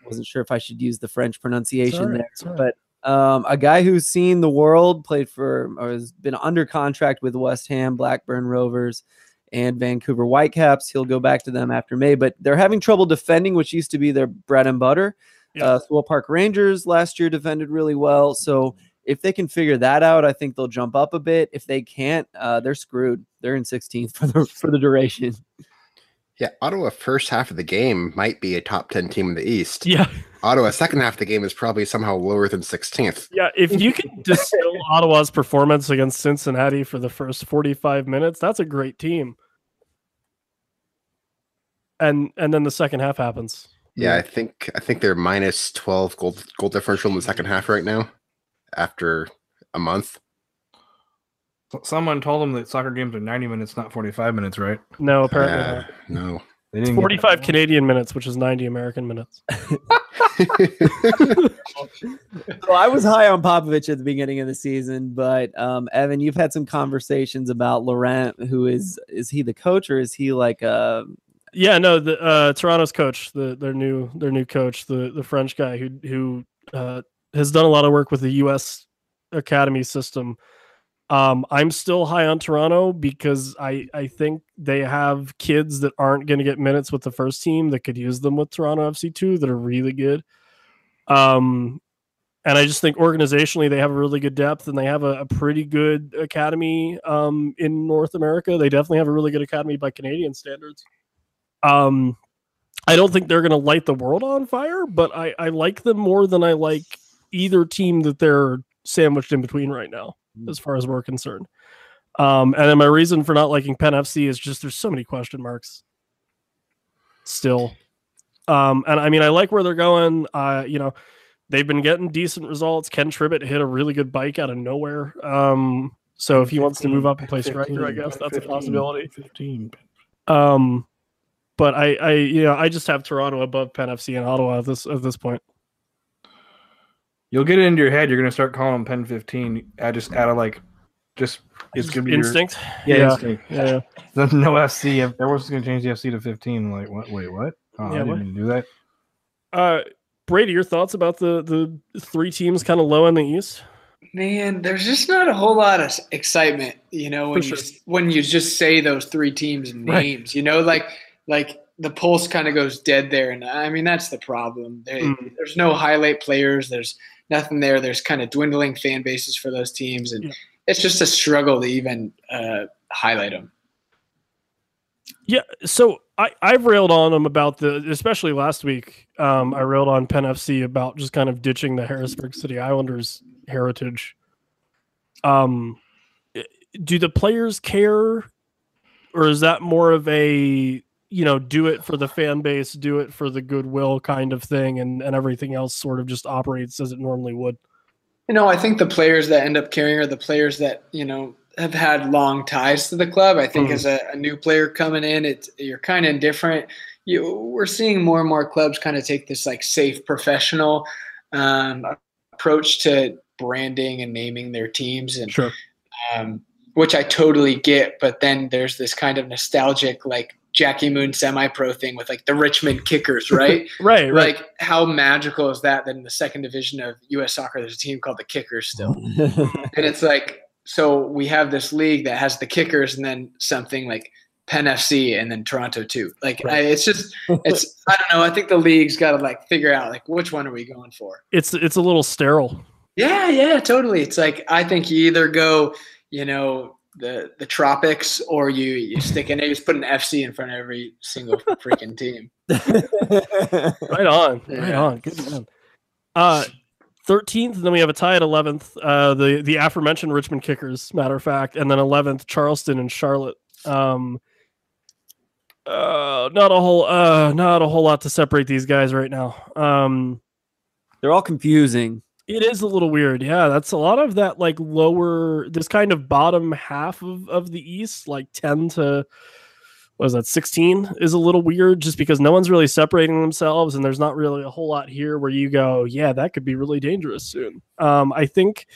Wasn't sure if I should use the French pronunciation there, but um, a guy who's seen the world, played for or has been under contract with West Ham, Blackburn Rovers, and Vancouver Whitecaps. He'll go back to them after May, but they're having trouble defending, which used to be their bread and butter. Yeah. Uh, Swope Park Rangers last year defended really well, so if they can figure that out, I think they'll jump up a bit. If they can't, uh, they're screwed. They're in 16th for the for the duration. Yeah, Ottawa first half of the game might be a top 10 team in the East. Yeah, Ottawa second half of the game is probably somehow lower than 16th. yeah. If you can distill Ottawa's performance against Cincinnati for the first 45 minutes, that's a great team. And and then the second half happens. Yeah, I think I think they're minus 12 goal goal differential in the second half right now after a month. Someone told them that soccer games are 90 minutes, not 45 minutes, right? No, apparently Uh, no. They It's didn't get 45. Canadian minutes, which is 90 American minutes. So I was high on Popovich at the beginning of the season, but um, Evan, you've had some conversations about Laurent. Who is is he the coach or is he like a Yeah, no, the uh, Toronto's coach, the their new their new coach, the the French guy who who uh, has done a lot of work with the U.S. academy system. Um, I'm still high on Toronto because I I think they have kids that aren't going to get minutes with the first team that could use them with Toronto FC two that are really good. Um, and I just think organizationally they have a really good depth and they have a, a pretty good academy um, in North America. They definitely have a really good academy by Canadian standards. Um, I don't think they're going to light the world on fire, but I, I like them more than I like either team that they're sandwiched in between right now, Mm. as far as we're concerned. Um, and then my reason for not liking Penn FC is just there's so many question marks still. Um, and I mean, I like where they're going. Uh, you know, they've been getting decent results. Ken Tribbett hit a really good bike out of nowhere. Um, so if he wants to move up and play striker, I guess that's a possibility. 15. Um, but I, I, you know, I just have Toronto above Penn FC and Ottawa at this at this point. You'll get it into your head. You're gonna start calling them Pen 15. I just out of like, just it's gonna be your- instinct. yeah, Yeah. instinct. Yeah, There's no FC. Everyone's gonna change the FC to 15. Like what? Wait, what? Oh, Yeah, I didn't even do that. Uh, Brady, your thoughts about the the three teams kind of low in the East? Man, there's just not a whole lot of excitement, you know, when For you when you just say those three teams and Right. names, you know, like like the pulse kind of goes dead there, and I mean that's the problem. There- Mm. There's no highlight players. There's nothing there. There's kind of dwindling fan bases for those teams, and Yeah. it's just a struggle to even uh, highlight them. Yeah, so I I've railed on them about the especially last week. Um, I railed on Penn FC about just kind of ditching the Harrisburg City Islanders heritage. Um, do the players care, or is that more of a you know do it for the fan base, do it for the goodwill kind of thing, and and everything else sort of just operates as it normally would? You know, I think the players that end up carrying are the players that you know have had long ties to the club. I think Mhm. as a, a new player coming in, it's you're kind of indifferent. You, we're seeing more and more clubs kind of take this like safe, professional um, approach to branding and naming their teams, and Sure. um, which I totally get. But then there's this kind of nostalgic like Jackie Moon semi-pro thing with like the Richmond Kickers, right? Right, right. Like, how magical is that? That in the second division of U.S. soccer, there's a team called the Kickers still, and it's like, so we have this league that has the Kickers, and then something like Penn FC, and then Toronto too. Like, I, it's just, it's, I don't know. I think the league's got to like figure out like which one are we going for? it's it's a little sterile. Yeah, yeah, totally. It's like I think you either go, you know, the the tropics, or you you stick in it. You just put an FC in front of every single freaking team. Right on. Right on. Good man. Uh, 13th, and then we have a tie at 11th. Uh, the the aforementioned Richmond Kickers, matter of fact, and then 11th Charleston and Charlotte. Um, uh, not a whole uh, not a whole lot to separate these guys right now. Um, They're all confusing. It is a little weird. Yeah, that's a lot of that like lower this kind of bottom half of, of the East, like 10 to what is that 16 is a little weird just because no one's really separating themselves and there's not really a whole lot here where you go, yeah, that could be really dangerous soon. Um, I think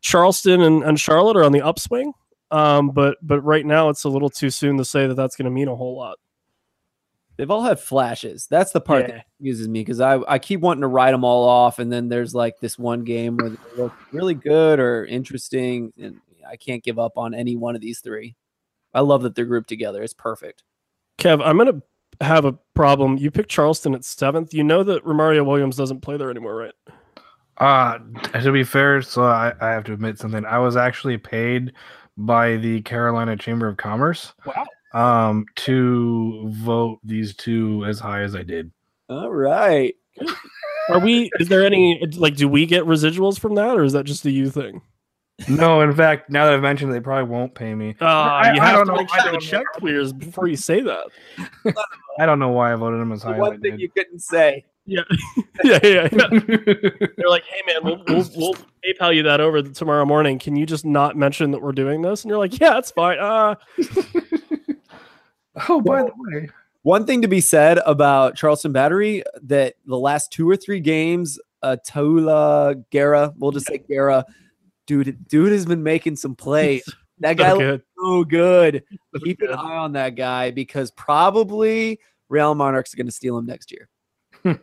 Charleston and, and Charlotte are on the upswing. Um, but but right now it's a little too soon to say that that's going to mean a whole lot. They've all had flashes. That's the part Yeah. that confuses me because I, I keep wanting to write them all off, and then there's like this one game where they look really good or interesting, and I can't give up on any one of these three. I love that they're grouped together. It's perfect. Kev, I'm gonna have a problem. You picked Charleston at seventh. You know that Romario Williams doesn't play there anymore, right? Uh to be fair, so I, I have to admit something. I was actually paid by the Carolina Chamber of Commerce Wow. Um to vote these two as high as I did. All right. Are we? Is there any like? Do we get residuals from that, or is that just a you thing? No, in fact, now that I've mentioned it, they probably won't pay me. Uh, I- you I have don't to know- make sure the check clears before you say that. I don't know why I voted them as The high as one thing did. you couldn't say. Yeah, yeah, yeah. yeah. They're like, hey man, we'll, we'll we'll PayPal you that over tomorrow morning. Can you just not mention that we're doing this? And you're like, yeah, that's fine. Uh, oh, by the way, One thing to be said about Charleston Battery that the last two or three games, uh, Tola Guerra, we'll just say Guerra, dude, dude has been making some plays. That guy so looks good. so good. So Keep an eye on that guy because probably Real Monarchs are going to steal him next year.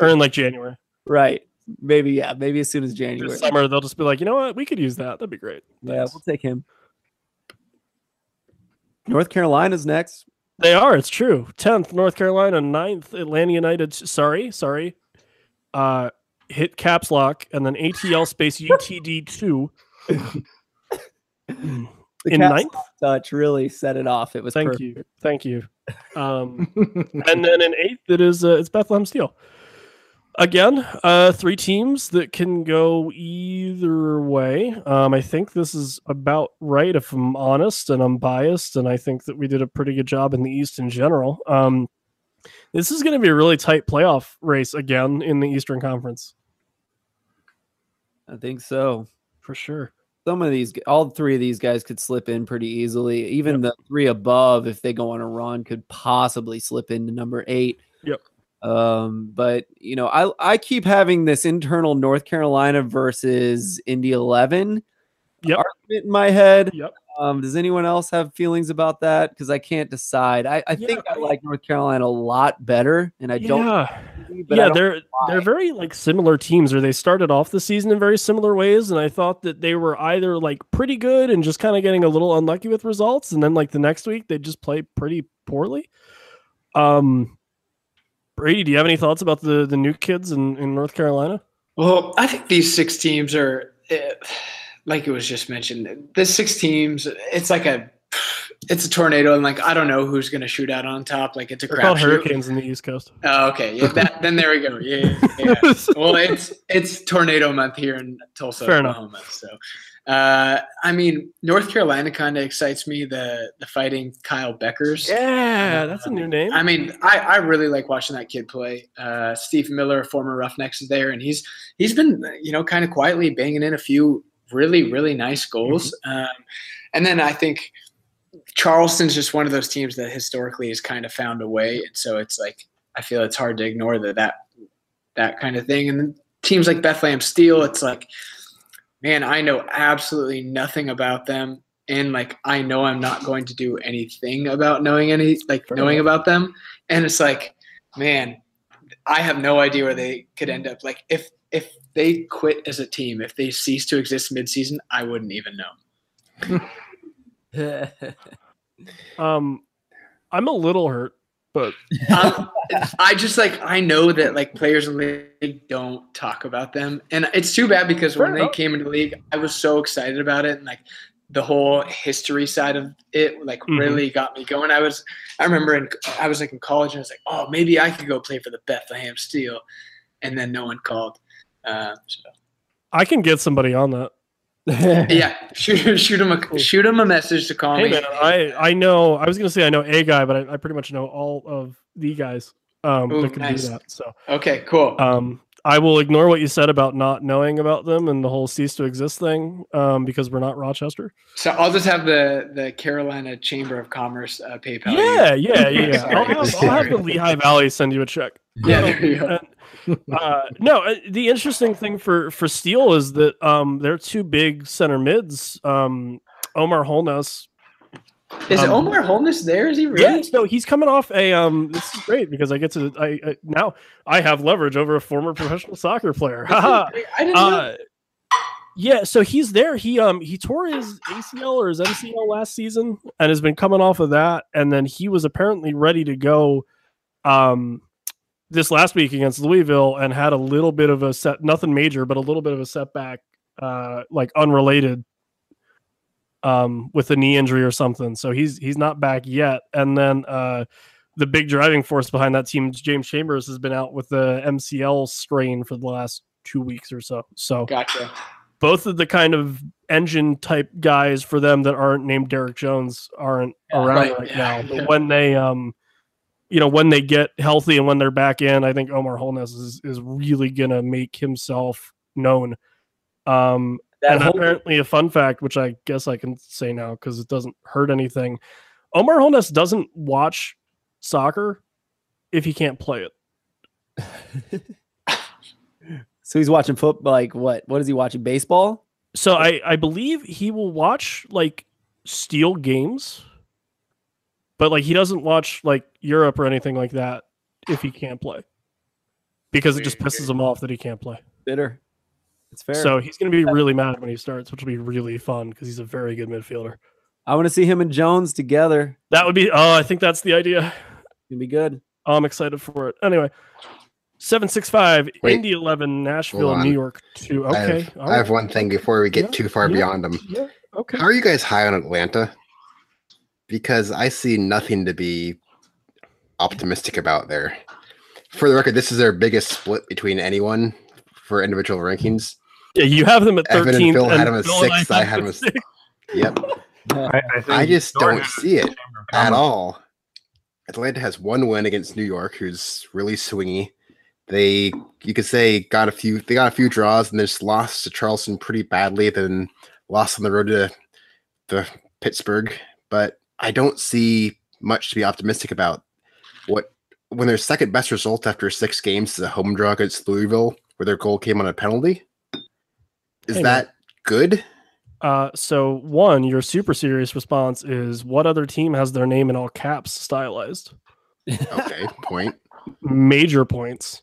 Or in like January, Right. Maybe, yeah. Maybe as soon as this January. summer, they'll just be like, you know what, we could use that. That'd be great. Yeah, we'll take him. North Carolina's next. They are. It's true. Tenth, North Carolina. 9th, Atlanta United. Sorry, sorry. Uh, hit caps lock and then ATL space UTD two. The In Caps ninth? touch really set it off. It was Thank perfect. you, thank you. Um, and then in eighth, it is uh, it's Bethlehem Steel. Again, uh, three teams that can go either way. Um, I think this is about right, if I'm honest, and I'm biased, and I think that we did a pretty good job in the East in general. Um, this is going to be a really tight playoff race again in the Eastern Conference I think so. for sure. some of these all three of these guys could slip in pretty easily even the three above if they go on a run could possibly slip into number eight Yep. Um but you know i i keep having this internal north carolina versus indy 11 Yep. argument in my head Yep. um does anyone else have feelings about that because i can't decide i i Yeah, think i like north carolina a lot better and i don't yeah. but I yeah, don't they're they're very like similar teams, or they started off the season in very similar ways, and I thought that they were either like pretty good and just kind of getting a little unlucky with results, and then like the next week they just play pretty poorly. Um, Brady, do you have any thoughts about the the new kids in in North Carolina? Well, I think these six teams are, eh, like it was just mentioned, the six teams. It's like a, it's a tornado, and like I don't know who's going to shoot out on top. Like it's a called. Hurricanes in the East Coast. Oh, okay. Yeah. That, then there we go. Yeah. yeah, yeah. well, it's it's tornado month here in Tulsa, Fair enough. Oklahoma. So, uh, I mean, North Carolina kind of excites me. The the fighting Kyle Bekkers. Yeah, that's a new name. I mean, I, I really like watching that kid play. Uh, Steve Miller, former Roughnecks, is there, and he's he's been you know kind of quietly banging in a few really really nice goals. Um, and then I think Charleston's just one of those teams that historically has kind of found a way, and so it's like I feel it's hard to ignore that that that kind of thing. And then teams like Bethlehem Steel, it's like, man, I know absolutely nothing about them. And like I know I'm not going to do anything about knowing any like Fair knowing enough. about them. And it's like, man, I have no idea where they could end up. Like if if they quit as a team, if they cease to exist midseason, I wouldn't even know. Um, I'm a little hurt, but um, I just like I know that like players in the league don't talk about them, and it's too bad because when Fair they came into the league, I was so excited about it, and like the whole history side of it like Mhm. really got me going. I was I remember in I was like in college, and I was like, oh, maybe I could go play for the Bethlehem Steel, and then no one called. Uh, so. I can get somebody on that. Yeah, shoot shoot him a shoot him a message to call Hey me. man, I I know. I was gonna say I know a guy, but I, I pretty much know all of the guys um, Ooh, that can nice. do that. So Okay, cool. um, I will ignore what you said about not knowing about them and the whole cease to exist thing um, because we're not Rochester. So I'll just have the the Carolina Chamber of Commerce uh, PayPal. Yeah, yeah, yeah. yeah. I'll, have, I'll have the Lehigh Valley send you a check. Yeah, there you go. uh, no, uh, the interesting thing for for Steel is that um, they're two big center mids. Um, Omar Holness. Is Um, Omar Holness there? Is he really? Yes, no, he's coming off a. Um, this is great because I get to. I, I now I have leverage over a former professional soccer player. I didn't know. uh, yeah, so he's there. He um he tore his ACL or his MCL last season and has been coming off of that. And then he was apparently ready to go um this last week against Louisville and had a little bit of a set nothing major, but a little bit of a setback, uh like unrelated um with a knee injury or something. So he's he's not back yet. And then uh the big driving force behind that team, James Chambers, has been out with the MCL strain for the last two weeks or so. So gotcha. both of the kind of engine type guys for them that aren't named Derek Jones aren't around right, right, yeah, now. yeah. But when they um you know when they get healthy and when they're back in, I think Omar Holness is, is really gonna make himself known. Um and whole- apparently a fun fact, which I guess I can say now because it doesn't hurt anything. Omar Holness doesn't watch soccer if he can't play it. so he's watching football. Like what? What is he watching? Baseball? So I I believe he will watch like steel games, but like he doesn't watch like Europe or anything like that if he can't play, because it just pisses him off that he can't play. Bitter. It's fair. So he's gonna be really mad when he starts, which will be really fun because he's a very good midfielder. I want to see him and Jones together. That would be oh I think that's the idea. It'd be good. Oh, I'm excited for it. Anyway, seven six five Wait. Indy eleven Nashville New York two. I Okay, have, all I have one thing before we get Yeah, too far yeah. beyond them. Yeah, okay. How are you guys high on Atlanta? Because I see nothing to be optimistic about there. For the record, this is their biggest split between anyone for individual rankings. Yeah, you have them at Evan and 13th. Phil had him at Phil and sixth, I had them at sixth. Yep, I, I, I just don't see it the Chamber of at all. Atlanta has one win against New York, who's really swingy. They, you could say, got a few. They got a few draws, and they just lost to Charleston pretty badly. Then lost on the road to the Pittsburgh. But I don't see much to be optimistic about. What when their second best result after six games is a home draw against Louisville, where their goal came on a penalty. Is Hey, man. that good? Uh, so one, your super serious response is what other team has their name in all caps stylized? Okay, point. Major points.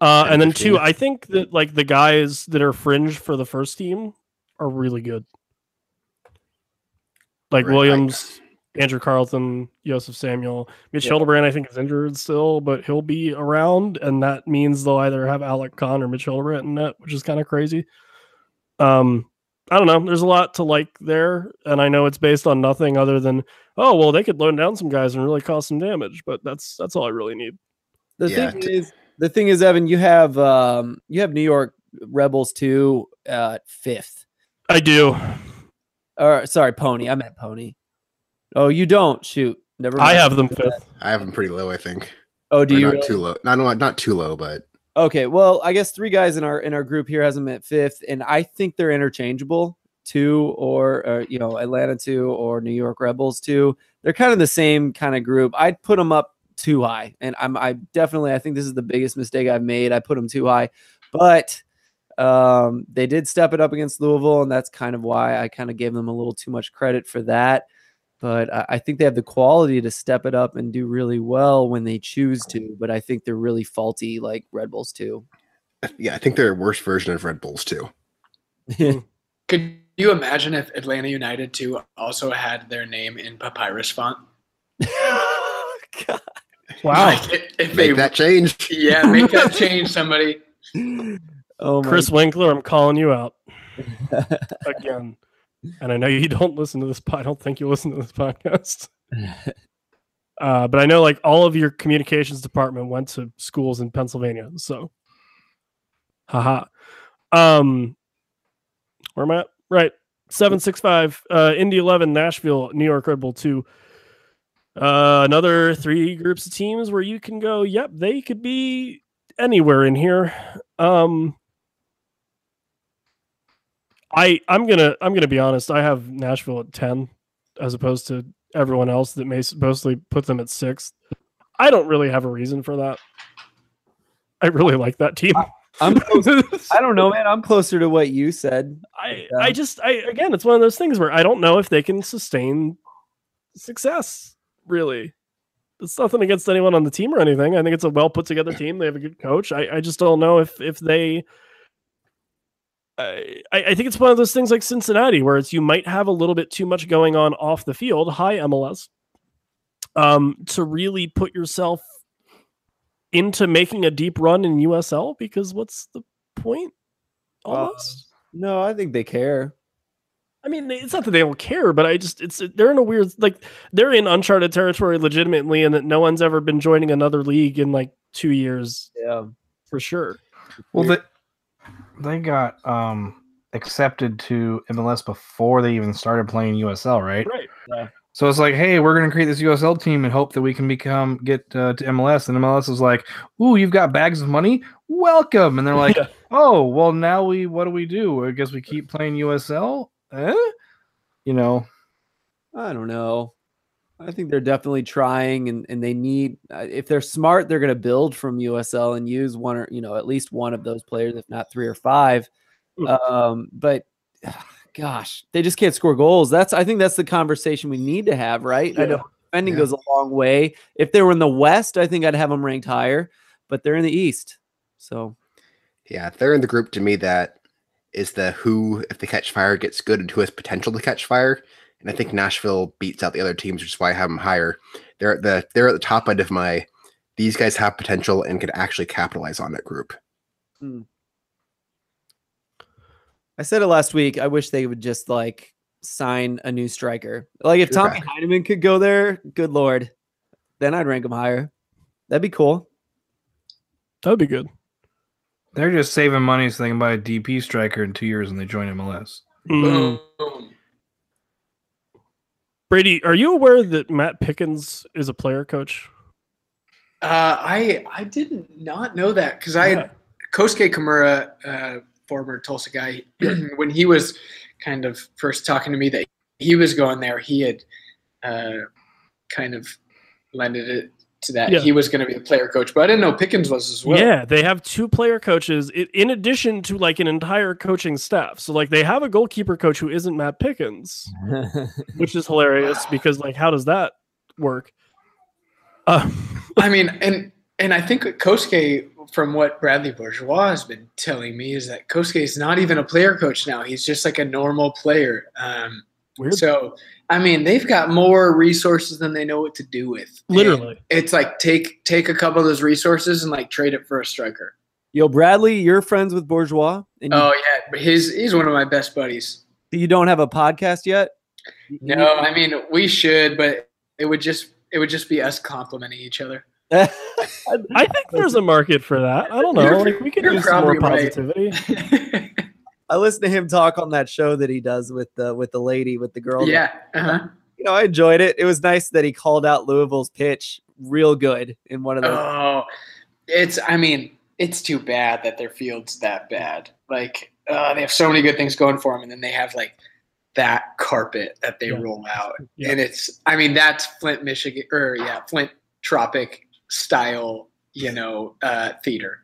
Uh, and then 15. two, I think that like the guys that are fringe for the first team are really good. Like Right, I- Williams, Andrew Carleton, Joseph Samuel, Mitch Yeah. Hildebrandt. I think is injured still, but he'll be around, and that means they'll either have Alec Kann or Mitch Hildebrandt in net, which is kind of crazy. Um, I don't know. There's a lot to like there, and I know it's based on nothing other than oh well, they could load down some guys and really cause some damage, but that's that's all I really need. The Yeah, thing is, the thing is, Evan, you have um, you have New York Rebels too at fifth. I do. Or sorry, Pony. I meant Pony. Oh, you don't shoot. Never. I have them fifth. I have them pretty low, I think. Oh, do Or you? not really? too low? Not not not too low, but Okay, well, I guess three guys in our in our group here has them at fifth, and I think they're interchangeable. Two or, or you know Atlanta two or New York Rebels two. They're kind of the same kind of group. I'd put them up too high, and I'm I definitely I think this is the biggest mistake I've made. I put them too high, but um, they did step it up against Louisville, and that's kind of why I kind of gave them a little too much credit for that. But I, I think they have the quality to step it up and do really well when they choose to. But I think they're really faulty, like Red Bulls too. yeah, I think they're a worse version of Red Bulls too. Could you imagine if Atlanta United too also had their name in papyrus font? God. Wow. Like, if- if they, Make that change. yeah, make that change, somebody. Oh my Chris Winkler, I'm calling you out again. And I know you don't listen to this. I don't think you listen to this podcast. Uh, but I know like all of your communications department went to schools in Pennsylvania. So, haha. Um, where am I at? Right. 765, uh, Indy 11, Nashville, New York Red Bull 2. Uh, another three groups of teams where you can go, yep, they could be anywhere in here. Um, I I'm gonna I'm gonna be honest. I have Nashville at ten, as opposed to everyone else that may supposedly put them at six. I don't really have a reason for that. I really like that team. I'm close, I don't know, man. I'm closer to what you said. I Yeah. I uh, just I again, it's one of those things where I don't know if they can sustain success. Really, it's nothing against anyone on the team or anything. I think it's a well put together team. They have a good coach. I I just don't know if if they. I, I I think it's one of those things like Cincinnati, where it's you might have a little bit too much going on off the field. Hi MLS, um, to really put yourself into making a deep run in USL because what's the point? Uh, Almost. No, I think they care. I mean, it's not that they don't care, but I just it's they're in a weird like they're in uncharted territory legitimately, and that no one's ever been joining another league in like two years Yeah. for sure. Well, they they got um accepted to MLS before they even started playing USL, right? Right. So it's like, hey, we're going to create this USL team and hope that we can become get uh, to MLS. And MLS is like, ooh, you've got bags of money, welcome. And they're like, Yeah. oh, well, now we what do we do? I guess we keep playing USL. Eh? You know, I don't know. I think they're definitely trying, and, and they need. uh, If they're smart, they're going to build from USL and use one or you know at least one of those players, if not three or five. Hmm. Um, but gosh, they just can't score goals. That's I think that's the conversation we need to have, right? I know defending Yeah. goes a long way. If they were in the West, I think I'd have them ranked higher, but they're in the East, so Yeah, they're in the group to me that is the who, if they catch fire, gets good and who has potential to catch fire. And I think Nashville beats out the other teams, which is why I have them higher. They're at the they're at the top end of my these guys have potential and could actually capitalize on that group. I said it last week. I wish they would just like sign a new striker. Like if Tommy Okay. Heinemann could go there, good lord, then I'd rank him higher. That'd be cool. That'd be good. they're just saving money so they can buy a DP striker in two years and they join MLS. Mm. Brady, are you aware that Matt Pickens is a player coach? Uh, I I did not know that because I had Kosuke Kimura, uh, former Tulsa guy, when he was kind of first talking to me that he was going there, he had uh, kind of lended it that Yeah. he was going to be the player coach, but I didn't know Pickens was as well. Yeah, they have two player coaches in addition to like an entire coaching staff. So like they have a goalkeeper coach who isn't Matt Pickens, which is hilarious because like how does that work? Uh, I mean, and and I think Kosuke from what Bradley Bourgeois has been telling me is that Kosuke is not even a player coach now. He's just like a normal player. Um, Weird. so, I mean, they've got more resources than they know what to do with. And Literally. it's like take take a couple of those resources and like trade it for a striker. Yo, Bradley, you're friends with Bourgeois, and you, Oh yeah, but his he's one of my best buddies. you don't have a podcast yet. No, I mean we should, but it would just it would just be us complimenting each other. I think there's a market for that. I don't know. You're- Like we could you're use some more probably right. positivity. I listen to him talk on that show that he does with the with the lady with the girl. yeah. Uh-huh. you know, I enjoyed it. It was nice that he called out Louisville's pitch real good in one of those. Oh, it's. I mean, it's too bad that their field's that bad. Like uh, they have so many good things going for them, and then they have like that carpet that they Yeah. roll out, Yeah. and it's. I mean, that's Flint, Michigan, or yeah, Flint Tropic style. You know, uh, theater.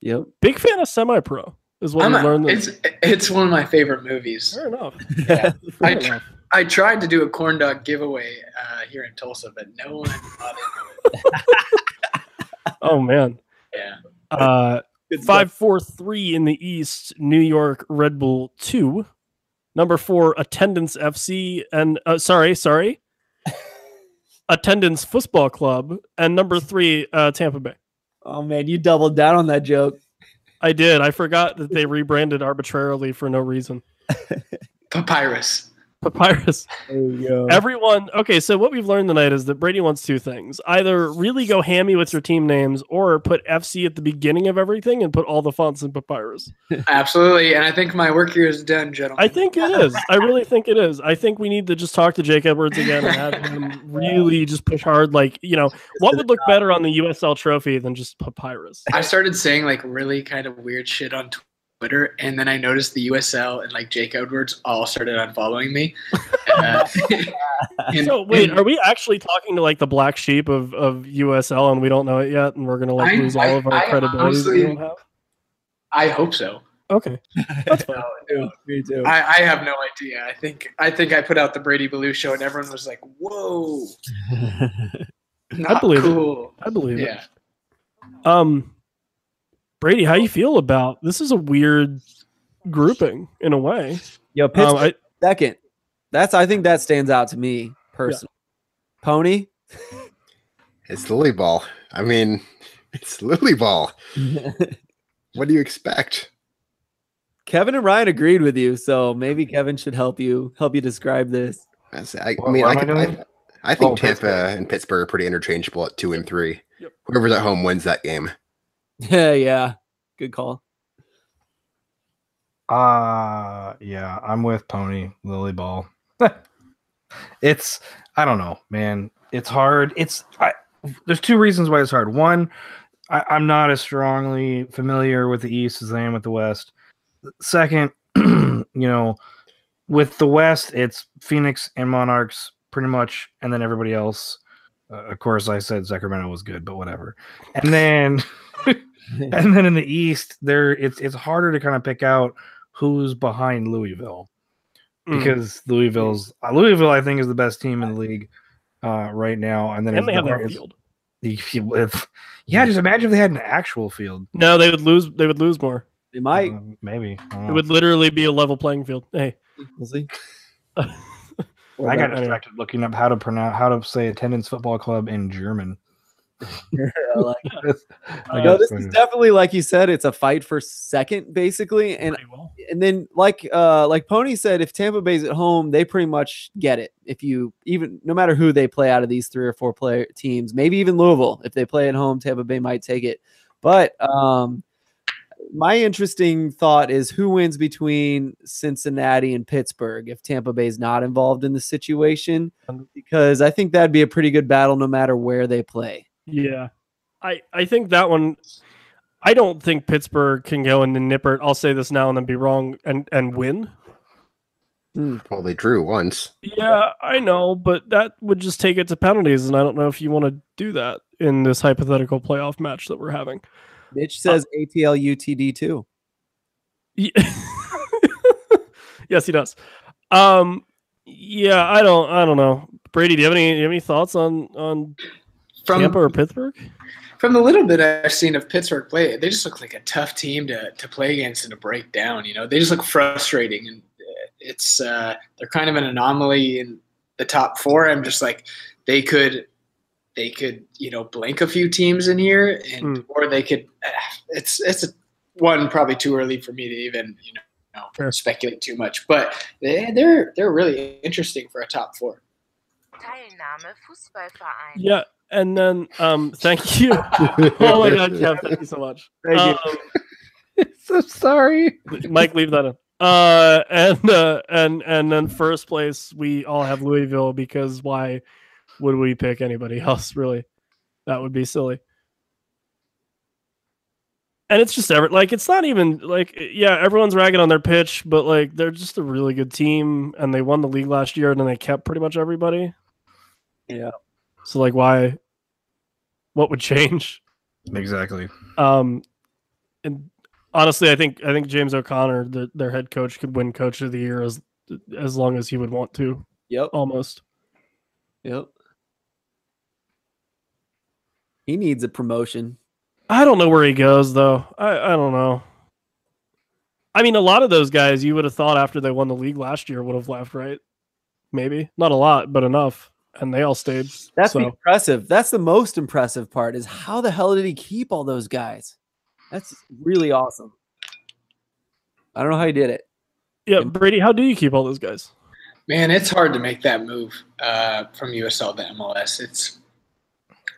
Yep. Big fan of semi pro is what I'm we learned. it's it's one of my favorite movies. Fair enough. Yeah. Fair I tr- enough. I tried to do a corn dog giveaway uh, here in Tulsa, but no one bought it. Oh man. Yeah. Uh five four three in the East, New York Red Bull two. Number four, attendance FC and uh, sorry, sorry. attendance football club. And number three, uh, Tampa Bay. Oh man, you doubled down on that joke. I did. I forgot that they rebranded arbitrarily for no reason. Papyrus. Papyrus. There. Everyone, okay, so what we've learned tonight is that Brady wants two things. Either really go hammy with your team names or put FC at the beginning of everything and put all the fonts in Papyrus. Absolutely. And I think my work here is done, gentlemen. I think it is. I really think it is. I think we need to just talk to Jake Edwards again and have him really just push hard. Like, you know, what would look better on the USL trophy than just Papyrus? I started saying like really kind of weird shit on Twitter, and then I noticed the USL and like Jake Edwards all started unfollowing me. Uh, and- So wait, and are we actually talking to like the black sheep of, of USL and we don't know it yet and we're gonna like I- lose all I- of our I credibility that we don't have? I hope so. Okay. That's fine. Me too. I, I have no idea. I think I think I put out the Brady Ballew show, and everyone was like, "Whoa, not believe it. I believe it. Um, Brady, how you feel about this? Is a weird grouping in a way. Yo, Um, I, second. That's I think that stands out to me personally. Pony. It's Lily Ball. I mean, it's Lily Ball. What do you expect? Kevin and Ryan agreed with you, so maybe Kevin should help you help you describe this. That's- I, I What- mean, I, am I? I, I think Oh, Tampa Pittsburgh. and Pittsburgh are pretty interchangeable at two and three. Yep. Whoever's at home wins that game. Yeah, yeah. Good call. Uh yeah, I'm with Pony Lily Ball. it's I don't know, man. It's hard. It's I there's two reasons why it's hard. One, I, I'm not as strongly familiar with the East as I am with the West. Second, you know, with the West, it's Phoenix and Monarchs pretty much, and then everybody else. Uh, of course, I said Sacramento was good, but whatever. And then, and then in the East, there it's it's harder to kind of pick out who's behind Louisville mm. because Louisville's uh, Louisville, I think, is the best team in the league uh, right now. And then and they it's have the their field. if you- if- yeah, just imagine if they had an actual field. No, they would lose. They would lose more. They might. Uh, maybe It would literally be a level playing field. Hey, We'll see. I got anyway. distracted looking up how to pronounce how to say attendance football club in German. I like I no, this is definitely like you said. It's a fight for second, basically, and well. and then like uh like Pony said, if Tampa Bay's at home, they pretty much get it. If you even no matter who they play out of these three or four player teams, maybe even Louisville, if they play at home, Tampa Bay might take it. But um my interesting thought is who wins between Cincinnati and Pittsburgh if Tampa Bay's not involved in the situation, because I think that'd be a pretty good battle no matter where they play. Yeah, I I think that one. I don't think Pittsburgh can go into Nippert. I'll say this now and then be wrong and and win. Well, they drew once. Yeah, I know, but that would just take it to penalties, and I don't know if you want to do that in this hypothetical playoff match that we're having. Mitch says ATL UTD too. Ye- yes, he does. Um, yeah, I don't, I don't know. Brady, do you have any, do you have any thoughts on on from Tampa or Pittsburgh? from the little bit I've seen of Pittsburgh play, they just look like a tough team to to play against and to break down. You know, they just look frustrating, and uh, it's uh, they're kind of an anomaly in the top four. I'm just like they could they could you know blank a few teams in here, and Mm. or they could. Uh, it's it's a, one probably too early for me to even you know, Sure. speculate too much, but they, they're they're really interesting for a top four. Teilnahme Fußballverein. Yeah, and then um, thank you. oh my God, Kev, thank you so much. Thank you. Um, so sorry. Mike, leave that in. Uh, and uh, and and then first place, we all have Louisville because why would we pick anybody else? Really, that would be silly. And it's just ever like it's not even like yeah, everyone's ragging on their pitch, but like they're just a really good team, and they won the league last year, and then they kept pretty much everybody. Yeah. So like, why? What would change? Exactly. Um, and honestly, I think I think James O'Connor, the, their head coach, could win Coach of the Year as as long as he would want to. Yep. Almost. Yep. He needs a promotion. I don't know where he goes though. I I don't know. I mean, a lot of those guys you would have thought after they won the league last year would have left, right? Maybe not a lot, but enough, and they all stayed. That's so. impressive. That's the most impressive part is how the hell did he keep all those guys? That's really awesome. I don't know how he did it. Yeah, Brady, how do you keep all those guys? Man, it's hard to make that move uh, from USL to MLS. It's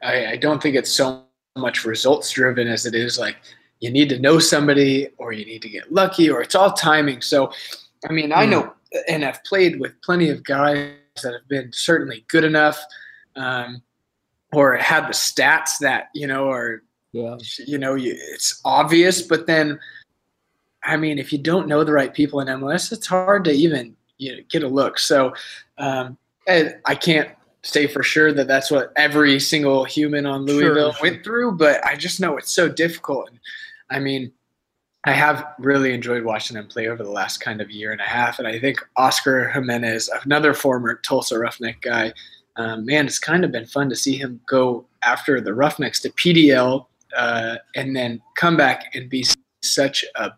I, I don't think it's so much results driven as it is like you need to know somebody or you need to get lucky or it's all timing. So, I mean, I know and I've played with plenty of guys that have been certainly good enough um, or had the stats that you know are Yeah. you know you, it's obvious but then i mean if you don't know the right people in mls it's hard to even you know, get a look so um, and i can't say for sure that that's what every single human on louisville sure. went through but i just know it's so difficult and i mean i have really enjoyed watching them play over the last kind of year and a half and i think oscar jimenez another former tulsa roughneck guy um, man, it's kind of been fun to see him go after the Roughnecks to PDL uh, and then come back and be such a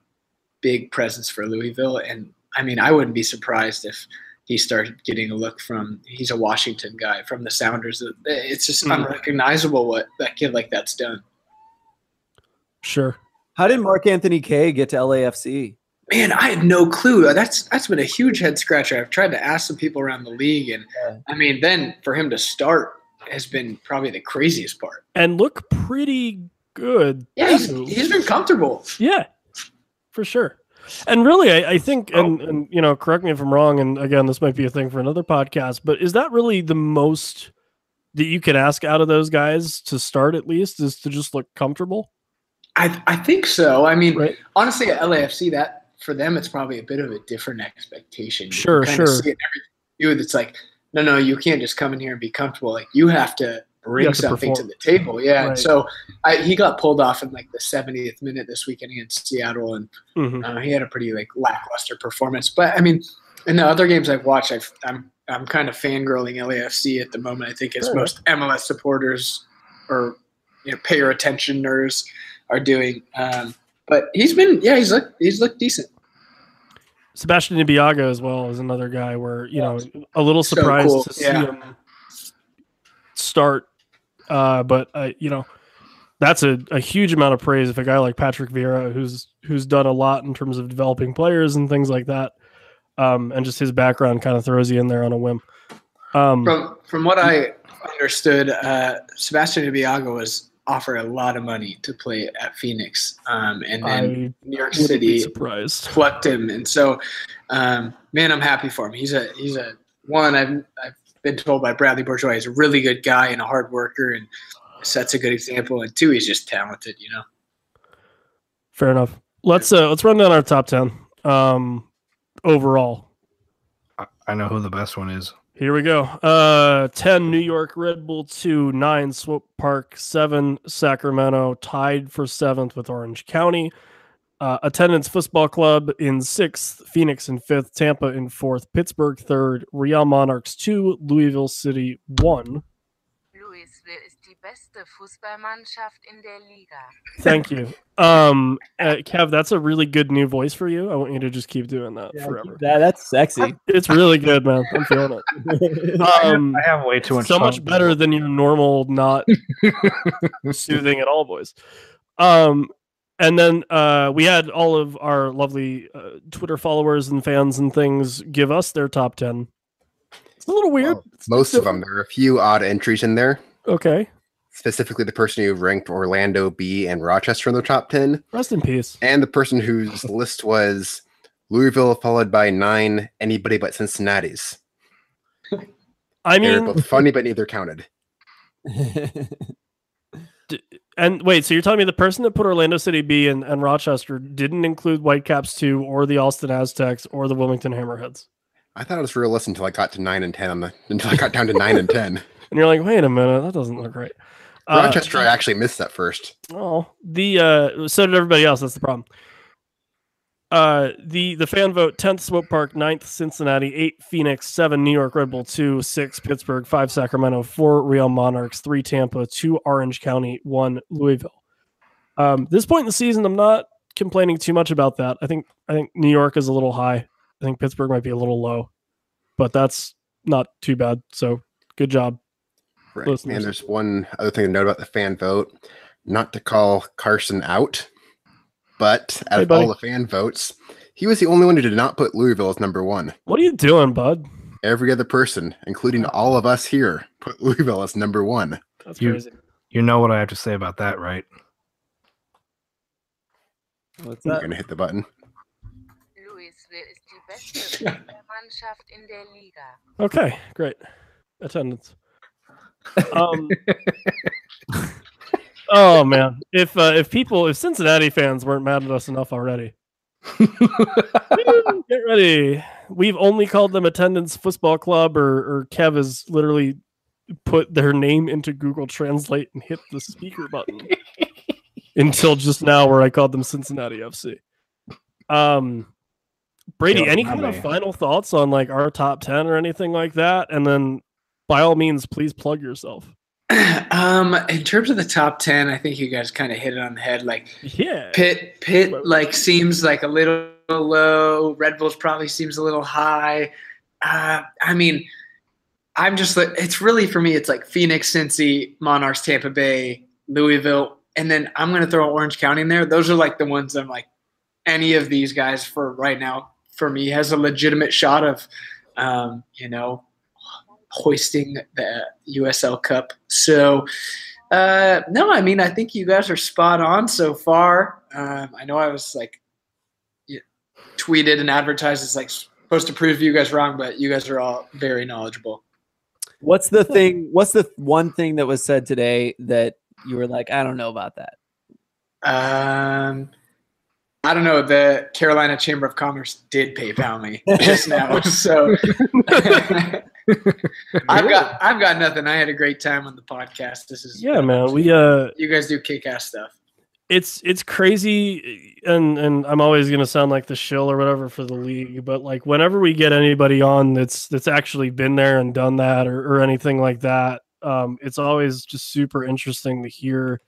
big presence for Louisville. And I mean, I wouldn't be surprised if he started getting a look from. He's a Washington guy from the Sounders. It's just Mhm. unrecognizable what that kid like that's done. Sure. How did Mark-Anthony Kaye get to LAFC? Man, I had no clue. That's that's been a huge head scratcher. I've tried to ask some people around the league, and Yeah. I mean, then for him to start has been probably the craziest part. And look pretty good. Yeah, he's, he's been comfortable. Yeah, for sure. And really, I, I think, and, oh. and you know, correct me if I'm wrong. And again, this might be a thing for another podcast, but is that really the most that you can ask out of those guys to start at least is to just look comfortable? I I think so. I mean, Right. honestly, at LAFC, that for them, it's probably a bit of a different expectation. You Sure, sure. see it you. It's like, no, no, you can't just come in here and be comfortable. Like you have to bring have something to perform. the table. Yeah. Right. And so I, he got pulled off in like the 70th minute this weekend against Seattle, and Mhm. uh, he had a pretty like lackluster performance. But I mean, in the other games I've watched, I've, I'm I'm kind of fangirling LAFC at the moment. I think as Fair most MLS supporters or you know payer attentioners are doing. Um, but he's been yeah he's looked he's looked decent. Sebastien Ibeagha as well is another guy where you know a little So surprised cool, to see yeah. him start, uh, but uh, you know that's a, a huge amount of praise if a guy like Patrick Vieira, who's who's done a lot in terms of developing players and things like that, um, and just his background kind of throws you in there on a whim. Um, From from what I understood, uh, Sebastien Ibeagha was offered a lot of money to play at Phoenix, um, and I then New York City surprised. plucked him, and so um, man, I'm happy for him. He's a he's a one. I've I've been told by Bradley Bourgeois he's a really good guy and a hard worker, and sets a good example. And two, he's just talented. You know. Fair enough. Let's uh, let's run down our top ten um, overall. I, I know who the best one is. Here we go. Uh, 10 New York Red Bull 2, 9 Swope Park, 7 Sacramento, tied for 7th with Orange County. Uh, attendance Football Club in 6th, Phoenix in 5th, Tampa in 4th, Pittsburgh 3rd, Real Monarchs 2, Louisville City 1. Louisville ist die beste Fußballmannschaft in der Liga. Thank you. Um, uh, Kev, that's a really good new voice for you. I want you to just keep doing that forever. That, that's sexy. It's really good, man. I'm feeling it. Um, I have way too much. so much better than your normal, not soothing at all voice. Um, and then uh, we had all of our lovely uh, Twitter followers and fans and things give us their top ten. It's a little weird. Well, most of them. There are a few odd entries in there. Okay, Specifically, the person who ranked Orlando B and Rochester in the top ten, rest in peace. and the person whose list was Louisville followed by nine anybody but Cincinnati's. I They're mean, both funny, but neither counted. and wait, so you're telling me the person that put Orlando City B and, and Rochester didn't include Whitecaps two or the Austin Aztex or the Wilmington Hammerheads? I thought it was realistic until I got to nine and ten on the until I got down to nine and ten. And you're like, wait a minute, that doesn't look right. Uh, Rochester, I actually missed that first. Oh, the uh so did everybody else. That's the problem. Uh the the fan vote 10th Swope Park, 9th Cincinnati, 8 Phoenix, 7 New York Red Bull, 2 6 Pittsburgh, 5 Sacramento, 4 Real Monarchs, 3 Tampa, 2 Orange County, 1 Louisville. Um this point in the season I'm not complaining too much about that. I think I think New York is a little high. I think Pittsburgh might be a little low. But that's not too bad. So good job. Right. Listeners. And there's one other thing to note about the fan vote. Not to call Carson out, but out Hey, of buddy. all the fan votes, he was the only one who did not put Louisville as number one. What are you doing, bud? Every other person, including all of us here, put Louisville as number one. That's You- crazy. You know what I have to say about that, right? What's I'm that? gonna hit the button. Louisville ist die beste Fußballmannschaft in der Liga. Okay, great. Attendance. Um, oh man, if uh, if people, if Cincinnati fans weren't mad at us enough already, get ready. We've only called them attendance football club, or or Kev has literally put their name into Google Translate and hit the speaker button until just now, where I called them Cincinnati FC. Um, Brady, Yeah, any my kind of final thoughts on like our top ten or anything like that? And then, by all means, please plug yourself. um, in terms of the top ten, I think you guys kind of hit it on the head. Like Yeah. Pitt, Pitt, like seems like a little low. Red Bulls probably seems a little high. Uh, I mean, I'm just like it's really for me. It's like Phoenix, Cincy, Monarchs, Tampa Bay, Louisville, and then I'm gonna throw Orange County in there. Those are like the ones I'm like any of these guys for right now for me has a legitimate shot of, um, you know, hoisting the USL Cup. So. Uh, no, I mean, I think you guys are spot on so far. Um, I know I was like tweeted and advertised as like supposed to prove you guys wrong, but you guys are all very knowledgeable. What's the thing? What's the one thing that was said today that you were like, I don't know about that? Um, I don't know. The Carolina Chamber of Commerce did PayPal me just now, so I've got I've got nothing. I had a great time on the podcast. This is Yeah, man. We uh You guys do kick ass stuff. it's it's crazy and and I'm always gonna sound like the shill or whatever for the league, but like whenever we get anybody on that's that's actually been there and done that or, or anything like that, um, it's always just super interesting to hear,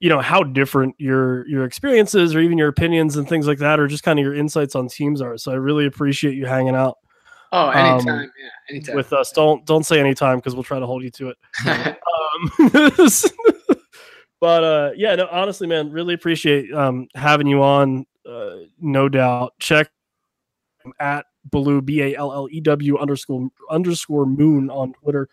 you know, how different your your experiences or even your opinions and things like that, or just kind of your insights on teams are. So I really appreciate you hanging out Oh, Um, anytime. yeah, anytime. with us. Don't don't say anytime because we'll try to hold you to it. Um, but uh, yeah, no, honestly, man, really appreciate um, having you on. Uh, no doubt. Check at Ballew B A L L E W underscore underscore Moon on Twitter.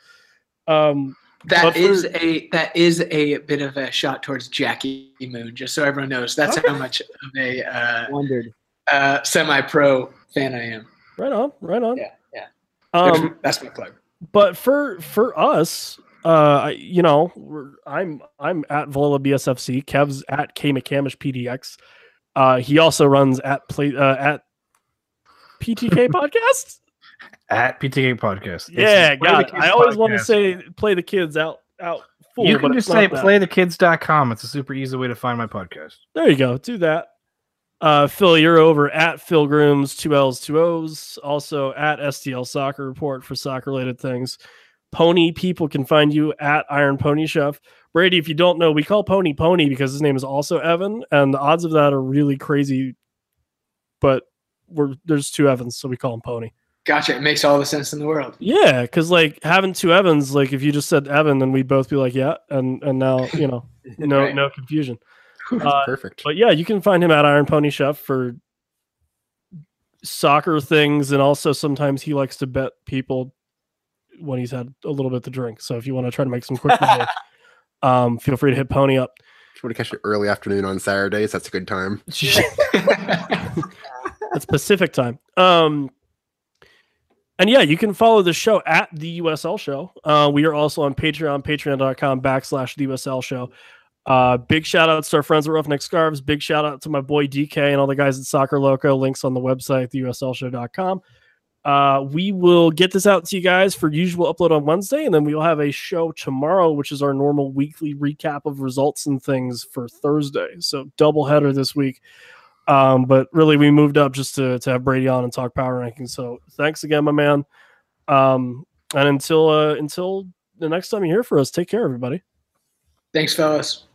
Um, That for- is a that is a bit of a shot towards Jackie Moon, just so everyone knows. That's Okay. how much of a uh, Wondered. uh, semi-pro fan I am. Right on, right on. Yeah, yeah. Um, That's my plug. but for for us, uh, you know, we're, I'm I'm at Valola BSFC. Kev's at K McCamish PDX. Uh, he also runs at play uh, at PTK Podcast. At PTK Podcast. Yeah, Play the got it. I always want to say play the kids out out. Full, you can just say not that. playthekids.com. It's a super easy way to find my podcast. There you go. Do that. Uh, Phil, you're over at Phil Grooms, two L's, two O's. Also at STL Soccer Report for soccer related things. Pony people can find you at Iron Pony Chef. Brady, if you don't know, we call Pony Pony because his name is also Evan, and the odds of that are really crazy. But we're there's two Evans, so we call him Pony. Gotcha. It makes all the sense in the world. Yeah, because like having two Evans, like if you just said Evan, then we'd both be like, yeah, and and now you know, no Right. no confusion. Uh, perfect. But yeah, you can find him at Iron Pony Chef for soccer things, and also sometimes he likes to bet people when he's had a little bit to drink. So if you want to try to make some quick money, um, feel free to hit Pony up. If you want to catch it early afternoon on Saturdays, that's a good time. That's Pacific time. Um, and yeah, you can follow the show at the USL show. Uh, we are also on Patreon, patreon.com backslash the USL show. Uh, big shout outs to our friends at Roughneck Scarves. Big shout out to my boy DK and all the guys at Soccer Loco. Links on the website, theuslshow.com. Uh, we will get this out to you guys for usual upload on Wednesday, and then we will have a show tomorrow, which is our normal weekly recap of results and things for Thursday. So double header this week. Um, but really, we moved up just to, to have Brady on and talk power rankings. So thanks again, my man. Um, and until uh, until the next time you hear for us, take care, everybody. Thanks, fellas.